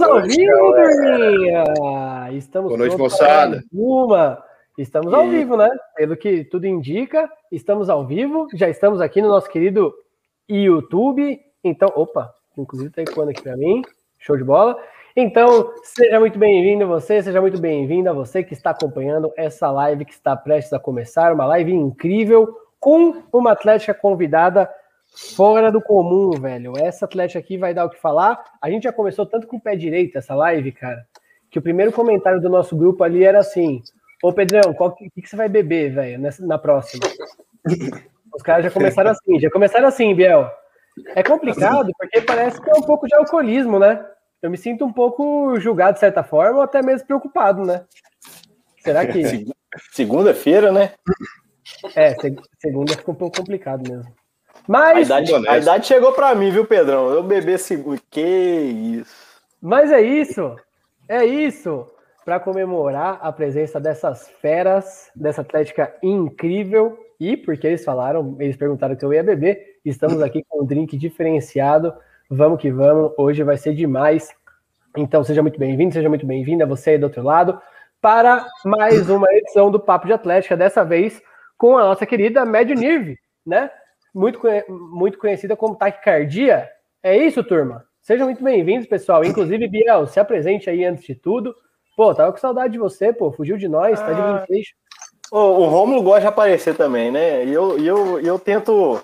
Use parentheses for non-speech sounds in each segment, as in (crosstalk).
Estamos ao vivo, Turminha! Estamos Boa noite, moçada. Uma. Estamos ao vivo, né? Pelo que tudo indica, estamos ao vivo. Já estamos aqui no nosso querido YouTube. Então, opa, inclusive tá ecoando aqui para mim. Show de bola. Então, seja muito bem-vindo você, seja muito bem-vinda você que está acompanhando essa live que está prestes a começar, uma live incrível com uma atlética convidada fora do comum, velho. Essa atlética aqui vai dar o que falar. A gente já começou tanto com o pé direito essa live, cara, que o primeiro comentário do nosso grupo ali era assim: Ô Pedrão, o que, que, você vai beber, velho, na próxima? Os caras já começaram assim, já começaram assim, Biel. É complicado porque parece que é um pouco de alcoolismo, né? Eu me sinto um pouco julgado de certa forma, ou até mesmo preocupado, né? Será que. (laughs) Segunda-feira, né? É, segunda ficou um pouco complicado mesmo. Mas. A idade, a idade chegou para mim, viu, Pedrão? Eu beber seguro. Que isso. Mas é isso. É isso. Para comemorar a presença dessas feras, dessa atlética incrível. E porque eles falaram, eles perguntaram que eu ia beber, estamos aqui com um drink diferenciado. Vamos que vamos. Hoje vai ser demais. Então, seja muito bem-vindo, seja muito bem-vinda, você aí do outro lado, para mais uma edição do Papo de Atlética, dessa vez com a nossa querida Médio Nirve, né? Muito, muito conhecida como taquicardia. É isso, turma? Sejam muito bem-vindos, pessoal. Inclusive, Biel, se apresente aí antes de tudo. Pô, tava com saudade de você, pô. Fugiu de nós, ah, tá de Vintage. O, o Romulo gosta de aparecer também, né? E eu, eu, eu tento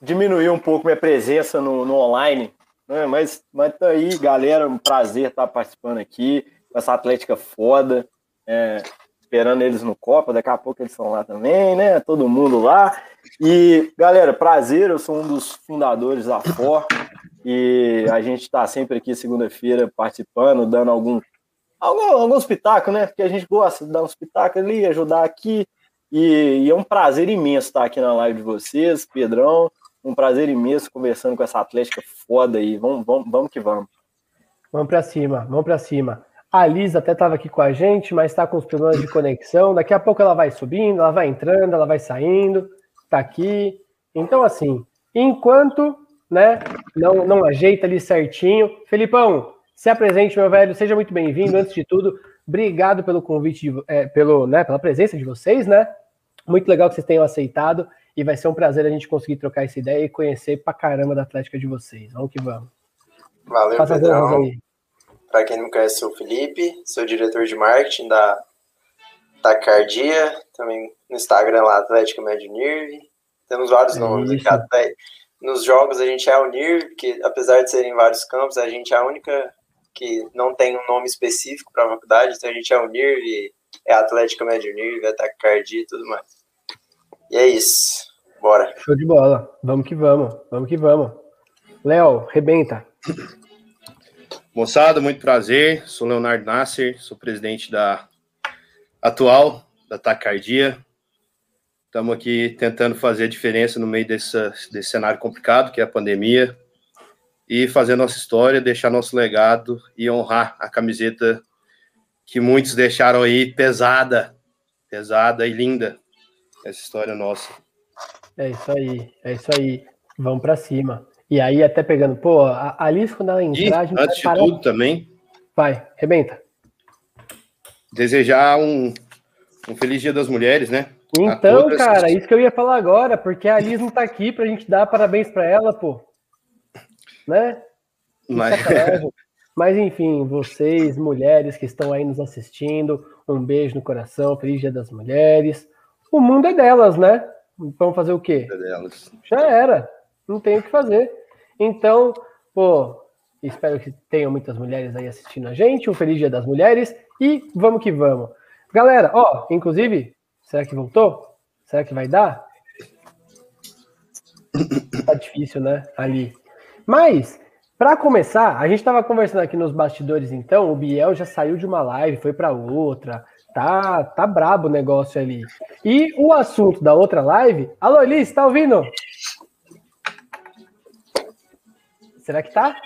diminuir um pouco minha presença no, no online, né? Mas, mas tá aí, galera, um prazer estar participando aqui com essa atlética foda. É, esperando eles no Copa, daqui a pouco eles estão lá também, né? Todo mundo lá. E, galera, prazer, eu sou um dos fundadores da FOR e a gente está sempre aqui segunda-feira participando, dando algum, algum, alguns pitacos, né? Porque a gente gosta de dar uns pitacos ali, ajudar aqui. E, e, é um prazer imenso estar aqui na live de vocês, Pedrão. Um prazer imenso conversando com essa atlética foda aí. Vamos, vamos, vamos que vamos. Vamos para cima, vamos para cima. A Liz até estava aqui com a gente, mas está com os problemas de conexão. Daqui a pouco ela vai subindo, ela vai entrando, ela vai saindo, está aqui. Então, assim, enquanto né, não, não ajeita ali certinho. Felipão, se apresente, meu velho, seja muito bem-vindo. Antes de tudo, obrigado pelo convite, de, é, pelo, né, pela presença de vocês, né? Muito legal que vocês tenham aceitado e vai ser um prazer a gente conseguir trocar essa ideia e conhecer pra caramba da Atlética de vocês. Vamos que vamos. Valeu, Faça Pedrão. Para quem não conhece, sou o Felipe, sou diretor de marketing da Tacardia, também no Instagram lá, Atlética Médio Nirve. Temos vários é nomes aqui. Nos jogos a gente é o Nirve, porque apesar de serem vários campos, a gente é a única que não tem um nome específico para a faculdade, então a gente é o Nirve, é Atlética Médio Nirve, é Tacardia e tudo mais. E é isso. Bora. Show de bola. Vamos que vamos. Vamos que vamos. Léo, rebenta. Moçada, muito prazer. Sou Leonardo Nasser, sou presidente da atual da Tacardia. Estamos aqui tentando fazer a diferença no meio desse, desse cenário complicado que é a pandemia e fazer nossa história, deixar nosso legado e honrar a camiseta que muitos deixaram aí pesada, pesada e linda. Essa história nossa. É isso aí, é isso aí. Vamos para cima. E aí, até pegando, pô, a Alice, quando ela entrar, a gente antes de parar... tudo também. Vai, rebenta. Desejar um, um feliz Dia das Mulheres, né? Então, cara, isso que eu ia falar agora, porque a Alice não tá aqui pra gente dar parabéns pra ela, pô. Né? Mas... (laughs) Mas enfim, vocês, mulheres que estão aí nos assistindo, um beijo no coração, feliz Dia das Mulheres. O mundo é delas, né? Vamos fazer o quê? É delas. Já era não tem o que fazer. Então, pô, espero que tenham muitas mulheres aí assistindo a gente. Um feliz Dia das Mulheres e vamos que vamos. Galera, ó, inclusive, será que voltou? Será que vai dar? Tá difícil, né? Ali. Mas, para começar, a gente estava conversando aqui nos bastidores, então, o Biel já saiu de uma live, foi para outra. Tá, tá brabo o negócio ali. E o assunto da outra live. Alô, Elis, tá ouvindo? Será que tá?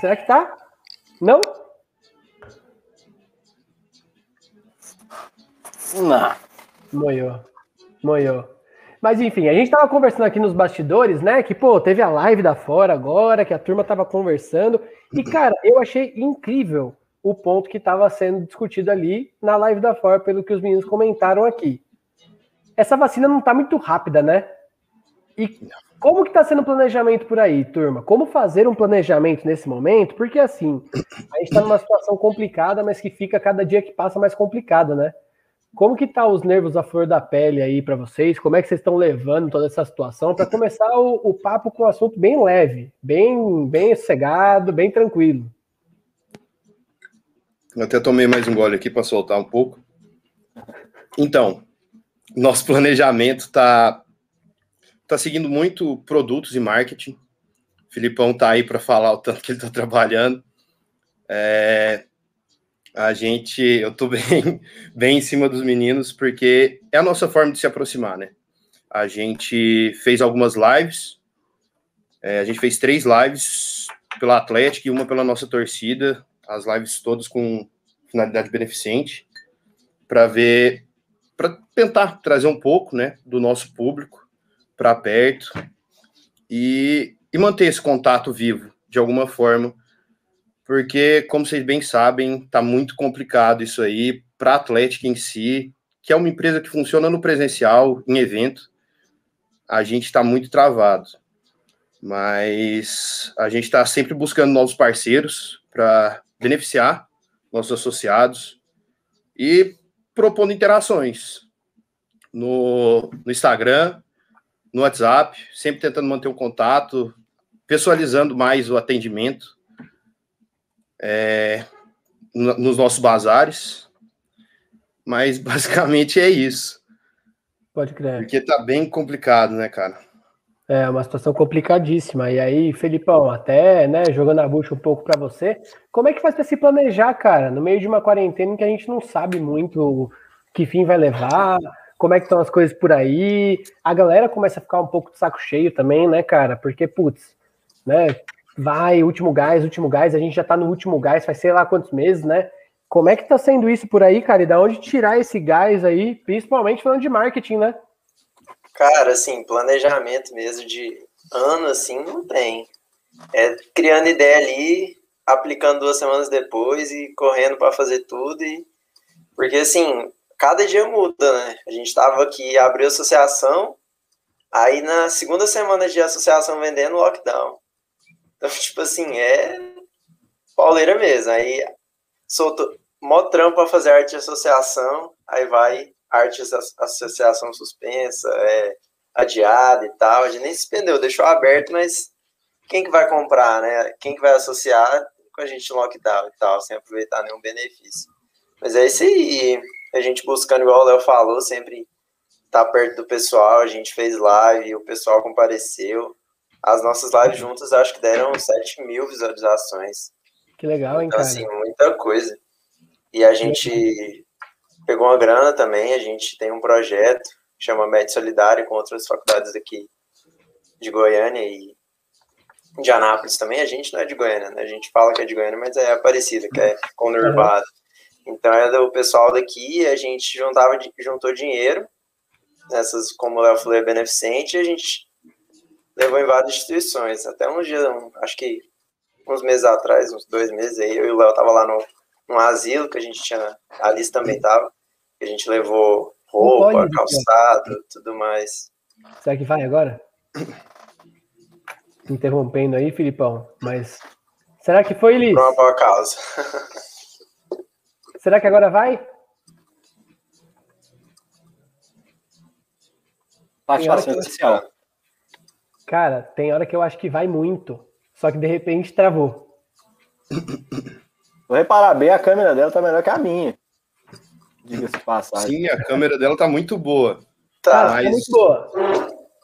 Será que tá? Não? Não. Moiou. Moiou. Mas enfim, a gente tava conversando aqui nos bastidores, né? Que, pô, teve a live da fora agora, que a turma tava conversando. E, cara, eu achei incrível o ponto que estava sendo discutido ali na live da fora, pelo que os meninos comentaram aqui. Essa vacina não tá muito rápida, né? E como que está sendo o planejamento por aí, turma? Como fazer um planejamento nesse momento? Porque assim, a gente está numa situação complicada, mas que fica cada dia que passa mais complicada, né? Como que tá os nervos à flor da pele aí para vocês? Como é que vocês estão levando toda essa situação? Para começar o, o, papo com um assunto bem leve, bem, bem sossegado, bem tranquilo. Eu até tomei mais um gole aqui para soltar um pouco. Então, nosso planejamento está tá seguindo muito produtos e marketing. O Filipão tá aí para falar o tanto que ele está trabalhando. É, a gente, eu estou (laughs) bem, bem em cima dos meninos, porque é a nossa forma de se aproximar, né? A gente fez algumas lives, é, a gente fez três lives pela Atlética e uma pela nossa torcida, as lives todas com finalidade beneficente, para ver, para tentar trazer um pouco, né, do nosso público para perto e, e manter esse contato vivo de alguma forma porque, como vocês bem sabem, está muito complicado isso aí para a Atlética em si, que é uma empresa que funciona no presencial, em evento. A gente está muito travado. Mas a gente está sempre buscando novos parceiros para beneficiar nossos associados e propondo interações no, no Instagram, no WhatsApp, sempre tentando manter o um contato, pessoalizando mais o atendimento é, nos nossos bazares, mas (laughs) basicamente é isso. Pode crer. Porque tá bem complicado, né, cara? É uma situação complicadíssima. E aí, Felipão, até né, jogando a bucha um pouco para você, como é que faz para se planejar, cara, no meio de uma quarentena em que a gente não sabe muito que fim vai levar, como é que estão as coisas por aí? A galera começa a ficar um pouco de saco cheio também, né, cara? Porque, putz, né? Vai, último gás, último gás, a gente já tá no último gás, faz sei lá quantos meses, né? Como é que tá sendo isso por aí, cara? E da onde tirar esse gás aí, principalmente falando de marketing, né? Cara, assim, planejamento mesmo de ano, assim, não tem. É criando ideia ali, aplicando duas semanas depois e correndo para fazer tudo. E... Porque, assim, cada dia muda, né? A gente tava aqui, abriu associação, aí na segunda semana de associação vendendo, lockdown. Então, tipo assim, é pauleira mesmo. Aí soltou mó trampo pra fazer arte de associação, aí vai arte de associação suspensa, é adiada e tal. A gente nem se pendeu, deixou aberto, mas quem que vai comprar, né? Quem que vai associar com a gente no lockdown e tal, sem aproveitar nenhum benefício. Mas é isso aí. A gente buscando, igual o Léo falou, sempre tá perto do pessoal. A gente fez live, o pessoal compareceu. As nossas lives juntas acho que deram 7 mil visualizações. Que legal, hein, então, cara? assim, muita coisa. E a gente pegou uma grana também, a gente tem um projeto que chama Med Solidário com outras faculdades aqui de Goiânia e de Anápolis também. A gente não é de Goiânia, né? A gente fala que é de Goiânia, mas é Aparecida, que é conurbado. Então é do pessoal daqui, a gente juntava, juntou dinheiro nessas, como o Léo falou, é beneficente, e a gente levou em várias instituições. Até um dia, um, acho que uns meses atrás, uns dois meses aí, eu e o Léo tava lá no, no asilo que a gente tinha, a Alice também tava, a gente levou roupa, pode, calçado, tudo mais. Será que vai agora? Interrompendo aí, Filipão, mas será que foi, Liz? Por uma boa causa. será que agora vai? Participação especial. Cara, tem hora que eu acho que vai muito, só que de repente travou. Vou reparar bem, a câmera dela tá melhor que a minha. Diga-se passagem. Sim, a câmera dela tá muito boa. Tá, mas... tá muito boa.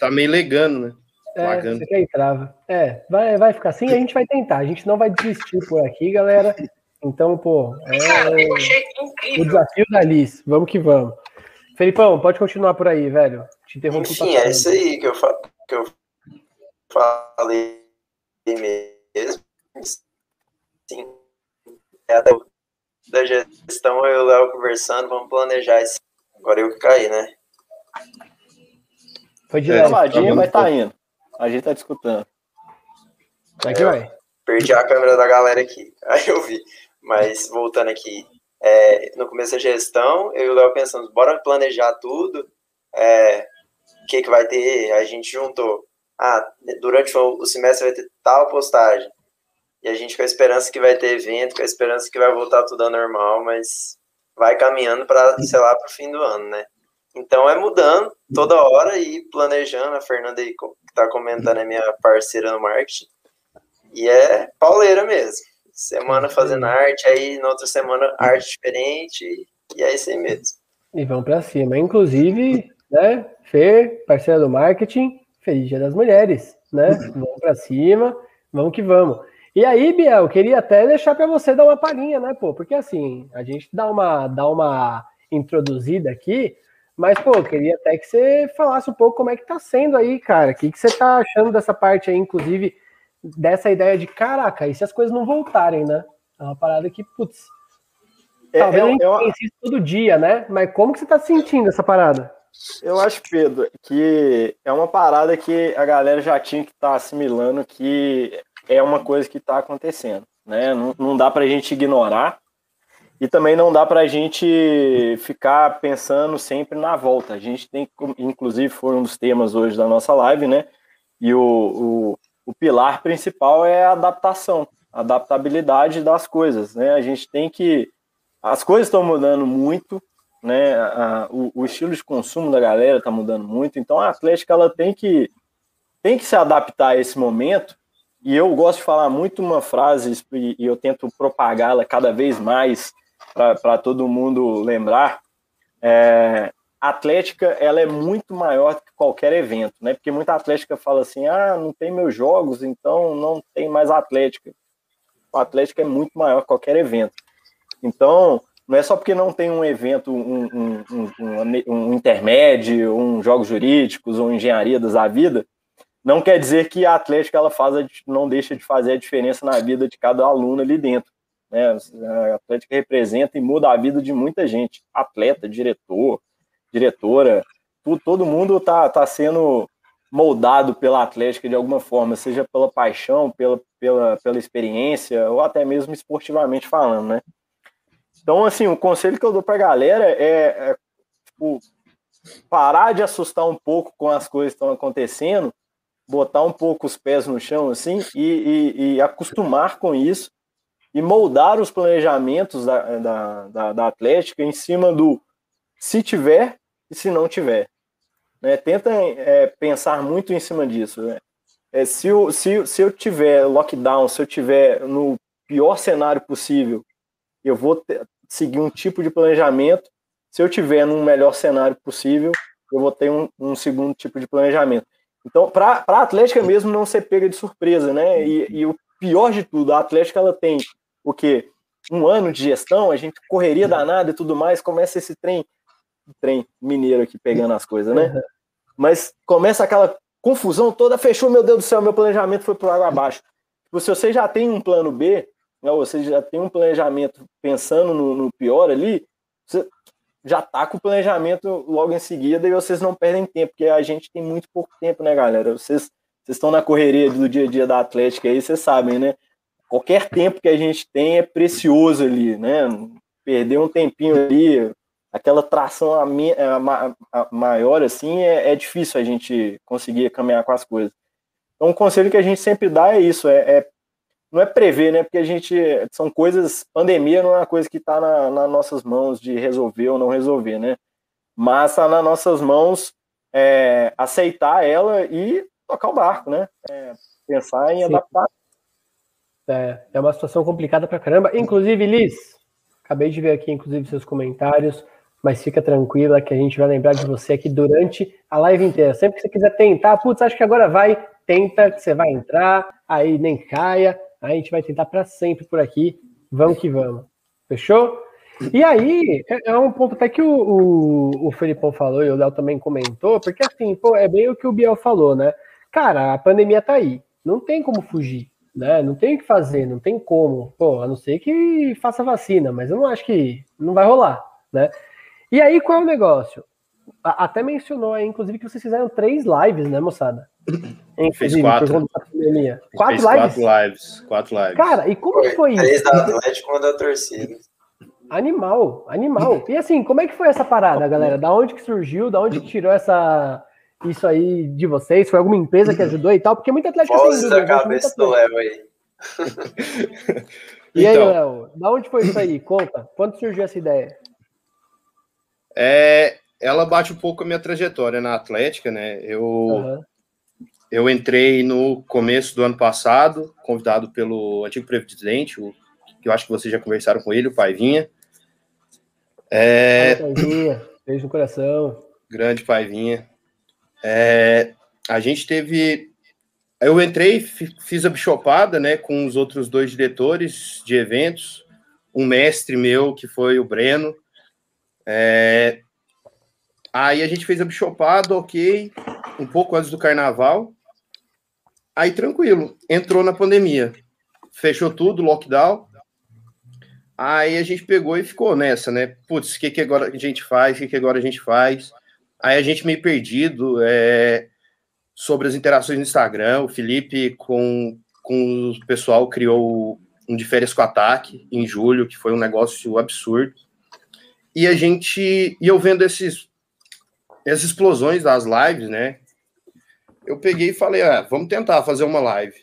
Tá meio legando, né? É, Lagando. você trava. É, vai, vai ficar assim, a gente vai tentar. A gente não vai desistir por aqui, galera. Então, pô, é o desafio da Alice. Vamos que vamos. Felipão, pode continuar por aí, velho. Te interrompi. Enfim, é isso aí que eu, que eu falei mesmo. Sim. É da, da gestão, eu e o Léo conversando, vamos planejar isso. Agora eu que caí, né? Foi de é, leve. mas tá indo. A gente tá discutindo. Aqui vai. Perdi a câmera da galera aqui. (laughs) Aí eu vi. Mas voltando aqui, é, no começo da gestão, eu e o Léo pensamos, bora planejar tudo. É, o que, que vai ter? A gente juntou. Ah, durante o semestre vai ter tal postagem. E a gente com a esperança que vai ter evento, com a esperança que vai voltar tudo ao normal, mas vai caminhando para, sei lá, para o fim do ano, né? Então é mudando toda hora e planejando. A Fernanda aí que está comentando é minha parceira no marketing. E é pauleira mesmo. Semana fazendo arte, aí na outra semana arte diferente, e é isso aí mesmo. E vamos para cima. Inclusive, né, Fer, parceira do marketing, Feliz Dia das Mulheres, né? Vamos para cima, vamos que vamos. E aí, Biel, queria até deixar para você dar uma palhinha, né, pô? Porque assim, a gente dá uma, dá uma introduzida aqui, mas, pô, queria até que você falasse um pouco como é que tá sendo aí, cara. O que, que você tá achando dessa parte aí, inclusive, dessa ideia de, caraca, e se as coisas não voltarem, né? É uma parada que, putz, é, talvez é, a gente isso todo dia, né? Mas como que você tá sentindo essa parada? Eu acho, Pedro, que é uma parada que a galera já tinha que estar tá assimilando que é uma coisa que está acontecendo, né? Não, não dá para a gente ignorar e também não dá para a gente ficar pensando sempre na volta. A gente tem, inclusive, foi um dos temas hoje da nossa live, né? E o, o, o pilar principal é a adaptação, a adaptabilidade das coisas, né? A gente tem que. As coisas estão mudando muito, né? A, o, o, estilo de consumo da galera está mudando muito, então a Atlética ela tem que, tem que se adaptar a esse momento. E eu gosto de falar muito uma frase, e eu tento propagá-la cada vez mais para todo mundo lembrar, é, a Atlética ela é muito maior que qualquer evento, né? Porque muita Atlética fala assim, ah, não tem meus jogos, então não tem mais Atlética. O Atlética é muito maior que qualquer evento. Então, não é só porque não tem um evento, um, um, um, um intermédio, um jogos jurídicos ou engenharia da vida, não quer dizer que a Atlética ela faz a, não deixa de fazer a diferença na vida de cada aluno ali dentro. Né? A Atlética representa e muda a vida de muita gente, atleta, diretor, diretora, todo mundo está tá sendo moldado pela Atlética de alguma forma, seja pela paixão, pela, pela, pela experiência, ou até mesmo esportivamente falando, né? Então, assim, o conselho que eu dou para a galera é, é tipo, parar de assustar um pouco com as coisas que estão acontecendo, botar um pouco os pés no chão, assim, e, e, e acostumar com isso e moldar os planejamentos da, da, da, da Atlética em cima do se tiver e se não tiver. Né? Tenta é, pensar muito em cima disso. Né? É, se, eu, se, se eu tiver lockdown, se eu tiver no pior cenário possível, eu vou ter, seguir um tipo de planejamento. Se eu tiver num melhor cenário possível, eu vou ter um, um segundo tipo de planejamento. Então, para a Atlética mesmo não ser pega de surpresa, né? E, e, o pior de tudo, a Atlética ela tem o quê? Um ano de gestão, a gente correria danada e tudo mais, começa esse trem, trem mineiro aqui pegando as coisas, né? Uhum. Mas começa aquela confusão toda, fechou, meu Deus do céu, meu planejamento foi por água abaixo. Tipo, se você já tem um plano B, né, você já tem um planejamento pensando no, no pior ali, você já tá com o planejamento logo em seguida e vocês não perdem tempo, porque a gente tem muito pouco tempo, né, galera? Vocês, estão na correria do dia a dia da Atlética aí, vocês sabem, né? qualquer tempo que a gente tem é precioso ali, né? Perder um tempinho ali, aquela tração a, a, a maior assim, é, é, difícil a gente conseguir caminhar com as coisas. Então, o conselho que a gente sempre dá é isso, é, é não é prever, né? Porque a gente são coisas, pandemia não é uma coisa que está na, nas nossas mãos de resolver ou não resolver, né? Mas está nas nossas mãos é, aceitar ela e tocar o barco, né? É, pensar em Sim. adaptar é, é uma situação complicada pra caramba. Inclusive, Liz, acabei de ver aqui, inclusive, seus comentários, mas fica tranquila que a gente vai lembrar de você aqui durante a live inteira. Sempre que você quiser tentar, putz, acho que agora vai, tenta que você vai entrar, aí nem caia, a gente vai tentar para sempre por aqui. Vamos que vamos. Fechou? E aí, é, é um ponto até que o, o, o Felipão falou e o Léo também comentou, porque assim, pô, é bem o que o Biel falou, né? Cara, a pandemia tá aí, não tem como fugir né? Não tem o que fazer, não tem como. Pô, a não ser que faça vacina, mas eu não acho que não vai rolar, né? E aí qual é o negócio? até mencionou aí, inclusive, que vocês fizeram três lives, né, moçada? Fez quatro. Quatro lives? Quatro lives. Quatro lives. Cara, e como foi, foi isso? Três da Atlético, uma da torcida. Animal, animal. E assim, como é que foi essa parada, galera? Da onde que surgiu? Da onde que tirou essa isso aí de vocês? Foi alguma empresa que ajudou e tal? Porque muita atlética Voz tem da cabeça do Léo aí. (laughs) e aí, então, Léo, da onde foi isso aí? Conta. Quando surgiu essa ideia? É, ela bate um pouco a minha trajetória na Atlética, né? Eu, uhum. Eu entrei no começo do ano passado, convidado pelo antigo presidente, o, que eu acho que vocês já conversaram com ele, o Paivinha. É... Paivinha, beijo no coração. Grande Paivinha. É, a gente teve. Eu entrei, fiz a bichopada, né, com os outros dois diretores de eventos, um mestre meu, que foi o Breno. É, aí a gente fez a bichopada, ok, um pouco antes do carnaval. Aí tranquilo, entrou na pandemia, fechou tudo, lockdown. Aí a gente pegou e ficou nessa, né? Putz, o que, que agora a gente faz? O que, que agora a gente faz? Aí a gente meio perdido é, sobre as interações no Instagram. O Felipe, com, com o pessoal, criou um de férias com ataque em julho, que foi um negócio absurdo. E a gente, e eu vendo esses, essas explosões das lives, né? Eu peguei e falei, ah, vamos tentar fazer uma live.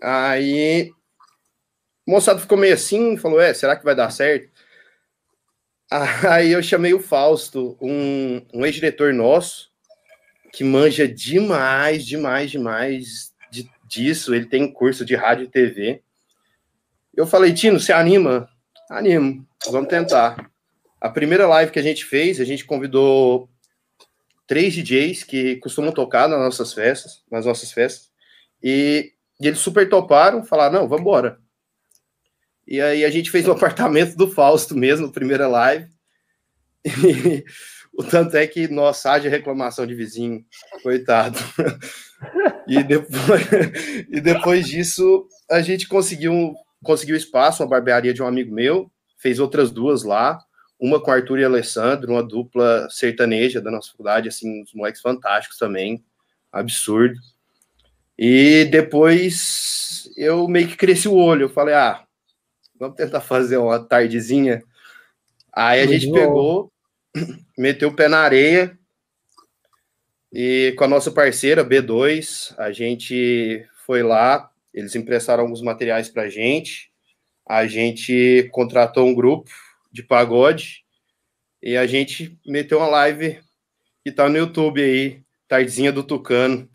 Aí o moçado ficou meio assim, falou, é, será que vai dar certo? (laughs) Aí eu chamei o Fausto, um, um ex-diretor nosso, que manja demais, demais, demais de, disso. Ele tem curso de rádio e TV. Eu falei, Tino, você anima? Animo, vamos tentar. A primeira live que a gente fez, a gente convidou três DJs que costumam tocar nas nossas festas, nas nossas festas, e, e eles super toparam, falaram, não, vamos embora. E aí a gente fez o (laughs) apartamento do Fausto mesmo, primeira live. (laughs) E o tanto é que, nossa, haja reclamação de vizinho, coitado. (laughs) E depois, e depois disso, a gente conseguiu, conseguiu espaço, uma barbearia de um amigo meu, fez outras duas lá, uma com Arthur e Alessandro, uma dupla sertaneja da nossa faculdade, assim, uns moleques fantásticos também, absurdo. E depois eu meio que cresci o olho, eu falei, ah, vamos tentar fazer uma tardezinha. Aí a gente pegou, (clears throat) meteu o pé na areia e com a nossa parceira B2, a gente foi lá, eles emprestaram alguns materiais para a gente, a gente contratou um grupo de pagode e a gente meteu uma live que tá no YouTube aí, Tardezinha do Tucano,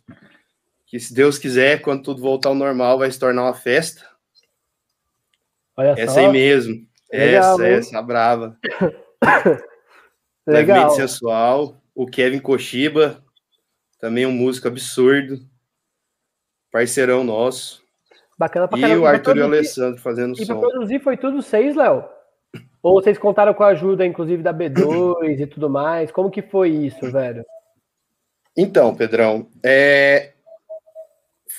que se Deus quiser, quando tudo voltar ao normal, vai se tornar uma festa. Olha essa só. aí mesmo. Legal, essa, hein? essa, brava. (coughs) Legal. sensual. O Kevin Koshiba, também um músico absurdo. Parceirão nosso. Bacana pra E caramba. o Arthur e o Alessandro fazendo e som. E produzir foi tudo seis, Léo? Ou vocês contaram com a ajuda, inclusive, da B2 e tudo mais? Como que foi isso, velho? Então, Pedrão, é...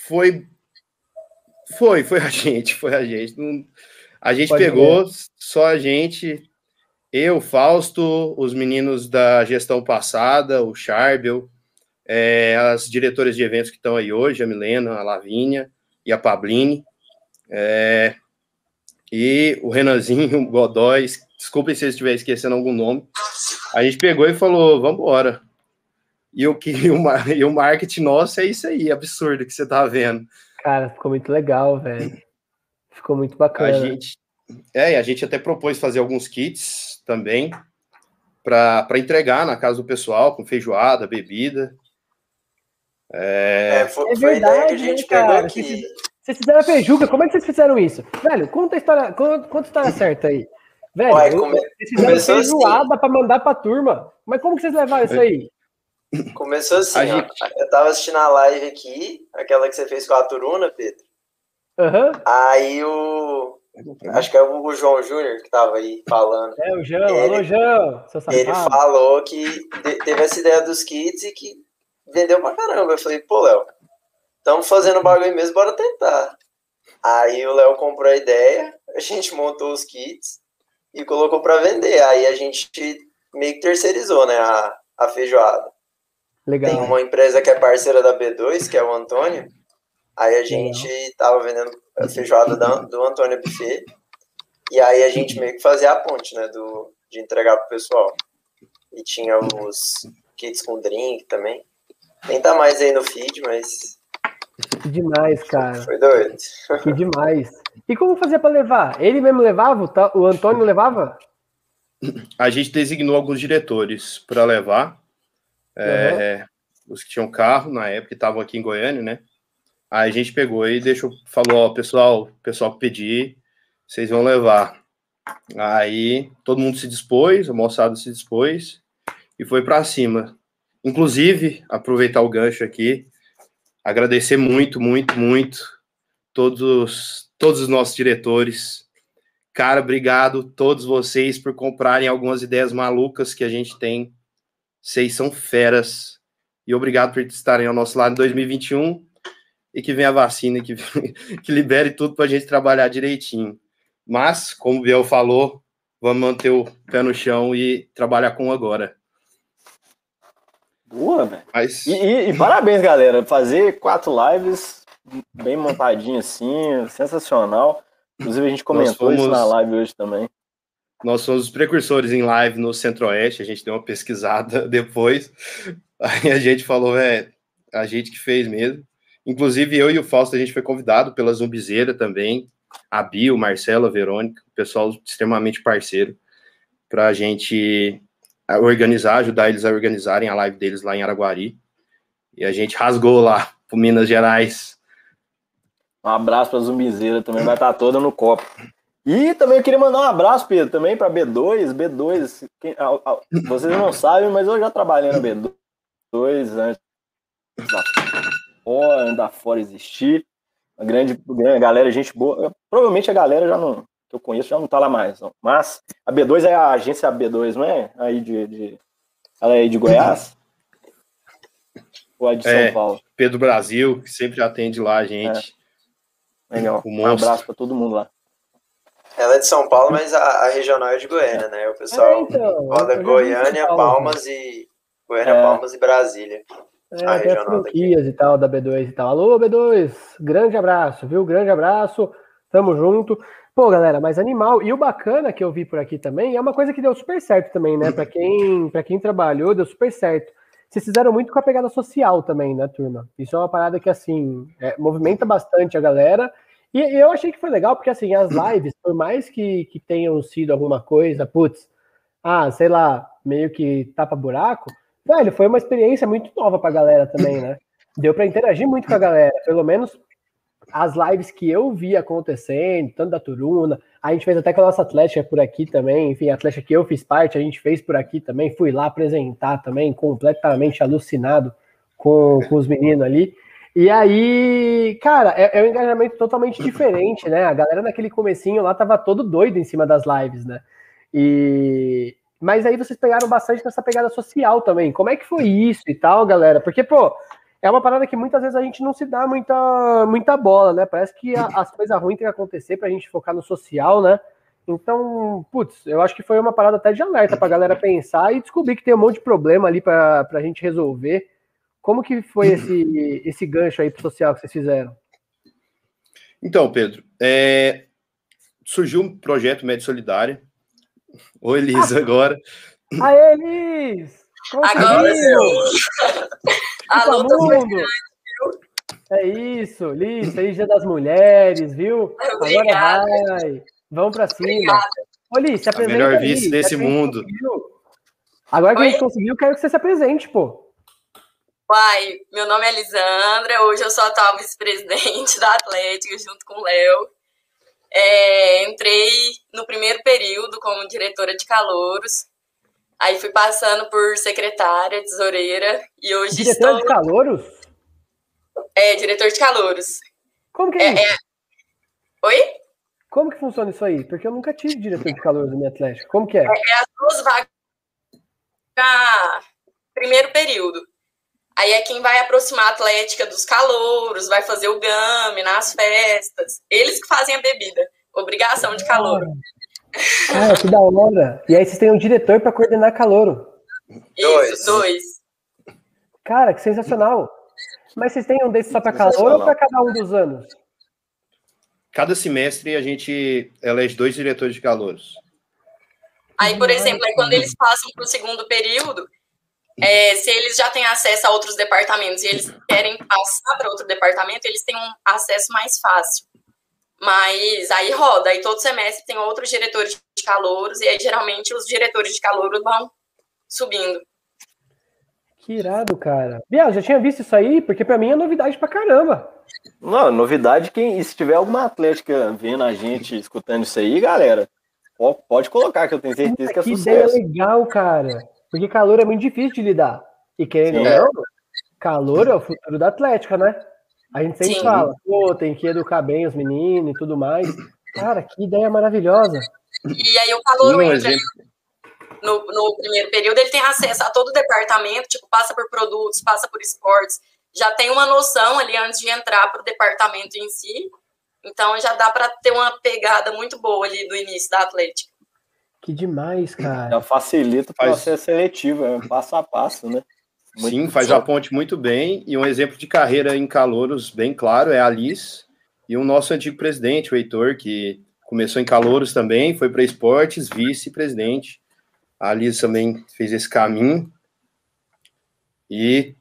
foi foi, foi a (laughs) gente, foi a gente. Não, a gente Pode pegou ver. só a gente, eu, Fausto, os meninos da gestão passada, o Charbel, é, as diretoras de eventos que estão aí hoje, a Milena, a Lavínia e a Pabline, é, e o Renanzinho, o Godoy, desculpem se eu estiver esquecendo algum nome. A gente pegou e falou, vamos embora. E o que (laughs) e o, e o marketing nosso é isso aí, absurdo que você tá vendo. Cara, ficou muito legal, velho. Ficou muito bacana. A gente, é, a gente até propôs fazer alguns kits também para entregar na casa do pessoal, com feijoada, bebida. É, é foi, é verdade, que a gente né, pegou aqui. Vocês fizeram a feijuca, como é que vocês fizeram isso? Velho, conta a história, conta, conta a história certa aí. Velho, Ué, come, vocês fizeram assim. feijoada assim. para mandar pra turma. Mas como que vocês levaram isso aí? Começou assim, gente... eu tava assistindo a live aqui, aquela que você fez com a Turuna, Pedro. Uhum. Aí o. Acho que é o João Júnior que tava aí falando. É, o João, ele, alô, João. Ele falou que teve essa ideia dos kits e que vendeu pra caramba. Eu falei, pô, Léo, estamos fazendo bagulho mesmo, bora tentar. Aí o Léo comprou a ideia, a gente montou os kits e colocou para vender. Aí a gente meio que terceirizou, né, a, a feijoada. Legal. Tem uma empresa que é parceira da B2, que é o Antônio. Aí a gente Legal. tava vendendo a feijoada do Antônio Buffet. E aí a gente meio que fazia a ponte, né? Do, de entregar pro pessoal. E tinha os kits com drink também. Nem tá mais aí no feed, mas. Que demais, cara. Foi doido. Que demais. E como fazia para levar? Ele mesmo levava? O Antônio levava? A gente designou alguns diretores para levar. Uhum. É, os que tinham carro na época, estavam aqui em Goiânia, né? Aí a gente pegou e deixou, falou, ó, pessoal, pessoal que pedir, vocês vão levar. Aí todo mundo se dispôs, a moçada se dispôs e foi para cima. Inclusive, aproveitar o gancho aqui, agradecer muito, muito, muito todos, todos os nossos diretores. Cara, obrigado todos vocês por comprarem algumas ideias malucas que a gente tem. Vocês são feras. E obrigado por estarem ao nosso lado em 2021 e que venha a vacina, que, (laughs) que libere tudo para a gente trabalhar direitinho. Mas, como o Biel falou, vamos manter o pé no chão e trabalhar com agora. Boa, velho. Mas... E, e, e, parabéns, galera. Fazer quatro lives bem montadinho assim, sensacional. Inclusive, a gente comentou fomos... isso na live hoje também. Nós somos os precursores em live no Centro-Oeste, a gente deu uma pesquisada (laughs) depois. Aí a gente falou, é, a gente que fez mesmo. Inclusive, eu e o Fausto, a gente foi convidado pela Zumbizeira também, a Bio, Marcelo, a Verônica, pessoal extremamente parceiro, para a gente organizar, ajudar eles a organizarem a live deles lá em Araguari. E a gente rasgou lá pro Minas Gerais. Um abraço para Zumbizeira também, vai estar toda no copo. E também eu queria mandar um abraço, Pedro, também para B2. B2, quem, vocês não sabem, mas eu já trabalhei na B2 antes da fora, da fora existir. A grande galera, gente boa. Provavelmente a galera já não, que eu conheço já não tá lá mais. Não. Mas a B2 é a agência B2, não é? Aí de, de ela é aí de Goiás? Ou é de São é, Paulo? Pedro Brasil, que sempre atende lá a gente. É. Legal. Um abraço para todo mundo lá. Ela é de São Paulo, mas a, a regional é de Goiânia, né? O pessoal é, então, roda Goiânia, Palmas e Goiânia, é. Palmas e Brasília. É, a tem as franquias e tal da B2 e tal. Alô, B2, grande abraço, viu? Grande abraço, tamo junto. Pô, galera, mas animal. E o bacana que eu vi por aqui também é uma coisa que deu super certo também, né? Para quem, pra quem trabalhou, deu super certo. Vocês fizeram muito com a pegada social também, né, turma? Isso é uma parada que, assim, é, movimenta bastante a galera. E, e eu achei que foi legal, porque, assim, as lives, por mais que, que tenham sido alguma coisa, putz, ah, sei lá, meio que tapa-buraco, velho, foi uma experiência muito nova pra galera também, né? Deu para interagir muito com a galera, pelo menos as lives que eu vi acontecendo, tanto da Turuna, a gente fez até com a nossa Atlética por aqui também, enfim, a Atlética que eu fiz parte, a gente fez por aqui também, fui lá apresentar também, completamente alucinado com, com os meninos ali. E aí, cara, é, é um engajamento totalmente diferente, né? A galera naquele comecinho lá tava todo doido em cima das lives, né? E, mas aí vocês pegaram bastante nessa pegada social também. Como é que foi isso e tal, galera? Porque, pô, é uma parada que muitas vezes a gente não se dá muita, muita bola, né? Parece que a, as coisas ruins têm que acontecer pra gente focar no social, né? Então, putz, eu acho que foi uma parada até de alerta pra galera pensar e descobrir que tem um monte de problema ali pra, pra gente resolver. Como que foi esse, esse gancho aí pro social que vocês fizeram? Então, Pedro, é, surgiu um projeto Médio Solidário. Oi, Elis, agora. Aê, Elis! Agora sim! Alô, mundo. É isso, Liz, feliz Dia das Mulheres, viu? Obrigada. Agora vai. Vamos pra cima. Obrigada. Ô, Liz, se apresenta. A melhor vice desse mundo. Agora que Oi? a gente conseguiu, quero que você se apresente, pô. Uai, meu nome é Lisandra, hoje eu sou atual vice-presidente da Atlética, junto com o Léo. É, entrei no primeiro período como diretora de calouros, Aí fui passando por secretária, tesoureira e hoje Diretor estou... de calouros? É, diretor de calouros. Como que é, é? É... Oi? Como que funciona isso aí? Porque eu nunca tive diretor de calouros no minha Atlético. Como que é? É, é as duas vagas primeiro período. Aí é quem vai aproximar a Atlética dos calouros, vai fazer o game nas festas. Eles que fazem a bebida. Obrigação de calor. Ah, que da hora. E aí vocês têm um diretor para coordenar calouro. Isso, dois. Cara, que sensacional. Mas vocês têm um desses só para calor ou para cada um dos anos? Cada semestre a gente elege dois diretores de calouros. Aí, por exemplo, aí quando eles passam para o segundo período, é, se eles já têm acesso a outros departamentos e eles querem passar para outro departamento, eles têm um acesso mais fácil. Mas aí roda, aí todo semestre tem outros diretores de calouros, e aí geralmente os diretores de calouros vão subindo. Que irado, cara. Biel, já tinha visto isso aí? Porque para mim é novidade pra caramba. Não, novidade quem se tiver alguma atlética vendo a gente, escutando isso aí, galera, pode colocar que eu tenho certeza que é que sucesso. ideia legal, cara. Porque calor é muito difícil de lidar. E querendo ou não, calor é o futuro da Atlética, né? A gente sempre Sim. fala, pô, tem que educar bem os meninos e tudo mais. Cara, que ideia maravilhosa. E aí o calor entra no, no primeiro período, ele tem acesso a todo o departamento, tipo, passa por produtos, passa por esportes, já tem uma noção ali antes de entrar para o departamento em si. Então já dá para ter uma pegada muito boa ali do início da Atlética. Que demais, cara. Já facilita o processo seletivo, é passo a passo, né? Muito Sim, faz a ponte muito bem. E um exemplo de carreira em calouros bem claro é a Alice e o nosso antigo presidente, o Heitor, que começou em calouros também, foi para esportes, vice-presidente. A Alice também fez esse caminho. E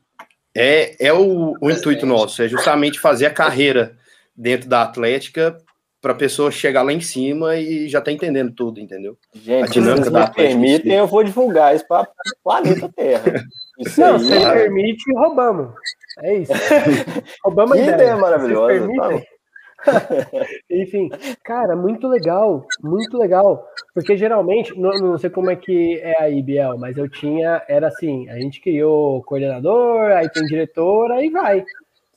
é, é o, o intuito nosso, é justamente fazer a carreira dentro da Atlética para a pessoa chegar lá em cima e já tá entendendo tudo, entendeu? Gente, a dinâmica se da permitem, eu vou divulgar isso para o planeta Terra. Isso não, aí, se é... permite, roubamos. É isso. (laughs) roubamos que ideia. ideia maravilhosa. Tá (laughs) Enfim, cara, muito legal, muito legal. Porque geralmente, não, não, sei como é que é a IBL, mas eu tinha, era assim, a gente criou coordenador, aí tem diretor, aí vai.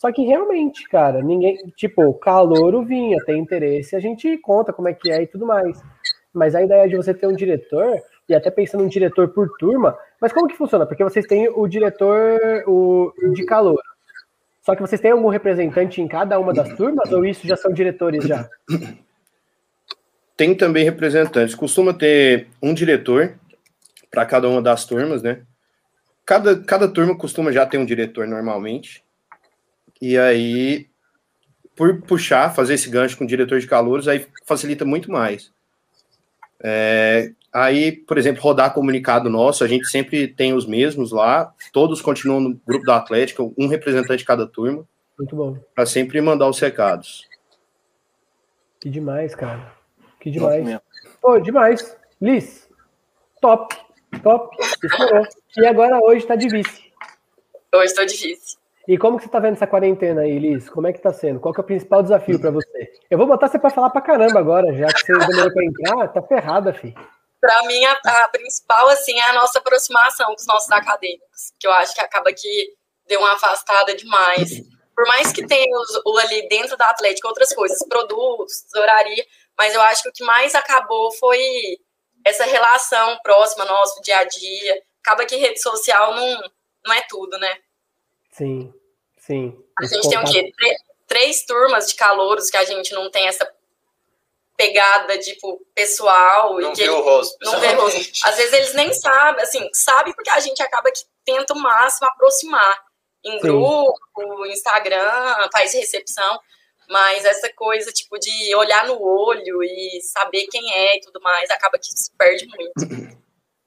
Só que realmente, cara, ninguém, tipo, o calouro vinha, tem interesse, a gente conta como é que é e tudo mais. Mas a ideia de você ter um diretor, e até pensando em um diretor por turma, mas como que funciona? Porque vocês têm o diretor o, de calor. Só que vocês têm algum representante em cada uma das turmas, ou isso já são diretores já? Tem também representantes. Costuma ter um diretor para cada uma das turmas, né? Cada, cada turma costuma já ter um diretor normalmente. E aí, por puxar, fazer esse gancho com o diretor de calouros, aí facilita muito mais. É, aí, por exemplo, rodar comunicado nosso, a gente sempre tem os mesmos lá, todos continuam no grupo da Atlética, um representante de cada turma. Muito bom. Para sempre mandar os recados. Que demais, cara. Que demais. Pô, demais. Liz, top. Top. Estourou. E agora hoje tá de vice. Hoje estou de vice. E como que você tá vendo essa quarentena aí, Liz? Como é que tá sendo? Qual que é o principal desafio para você? Eu vou botar você para falar para caramba agora, já que você demorou para entrar, tá ferrada, fi. Para mim, a, a, principal, assim, é a nossa aproximação com os nossos acadêmicos, que eu acho que acaba que deu uma afastada demais. Por mais que tenha o, ali dentro da Atlética outras coisas, produtos, tesouraria, mas eu acho que o que mais acabou foi essa relação próxima nosso, dia a dia. Acaba que rede social não, não é tudo, né? Sim, sim. A gente tem o quê? Três turmas de calouros que a gente não tem essa pegada, tipo, pessoal. Não e que vê o rosto. Não vê o rosto. Às vezes eles nem sabem, assim, sabe porque a gente acaba que tenta o máximo aproximar. Em Sim. grupo, Instagram, faz recepção. Mas essa coisa, tipo, de olhar no olho e saber quem é e tudo mais, acaba que se perde muito.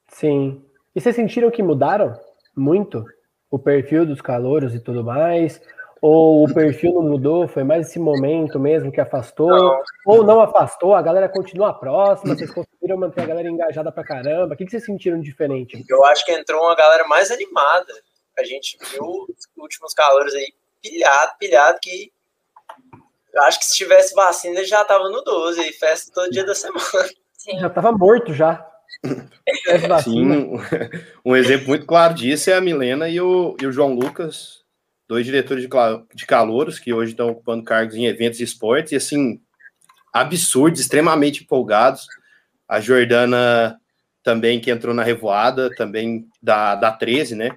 Sim. E vocês sentiram que mudaram muito? O perfil dos calouros e tudo mais? Ou o perfil não mudou? Foi mais esse momento mesmo que afastou? Não. Ou não afastou? A galera continua próxima? Vocês conseguiram manter a galera engajada pra caramba? O que, vocês sentiram diferente? Eu acho que entrou uma galera mais animada. A gente viu os últimos calores aí pilhado, pilhado, que eu acho que se tivesse vacina já tava no 12, aí festa todo dia da semana. Sim. Já tava morto já. Sim, (laughs) um exemplo muito claro disso é a Milena e o, e o João Lucas, dois diretores de, de calouros que hoje estão ocupando cargos em eventos e esportes, e assim, absurdos, extremamente empolgados. A Jordana também, que entrou na revoada, também da, da 13, né?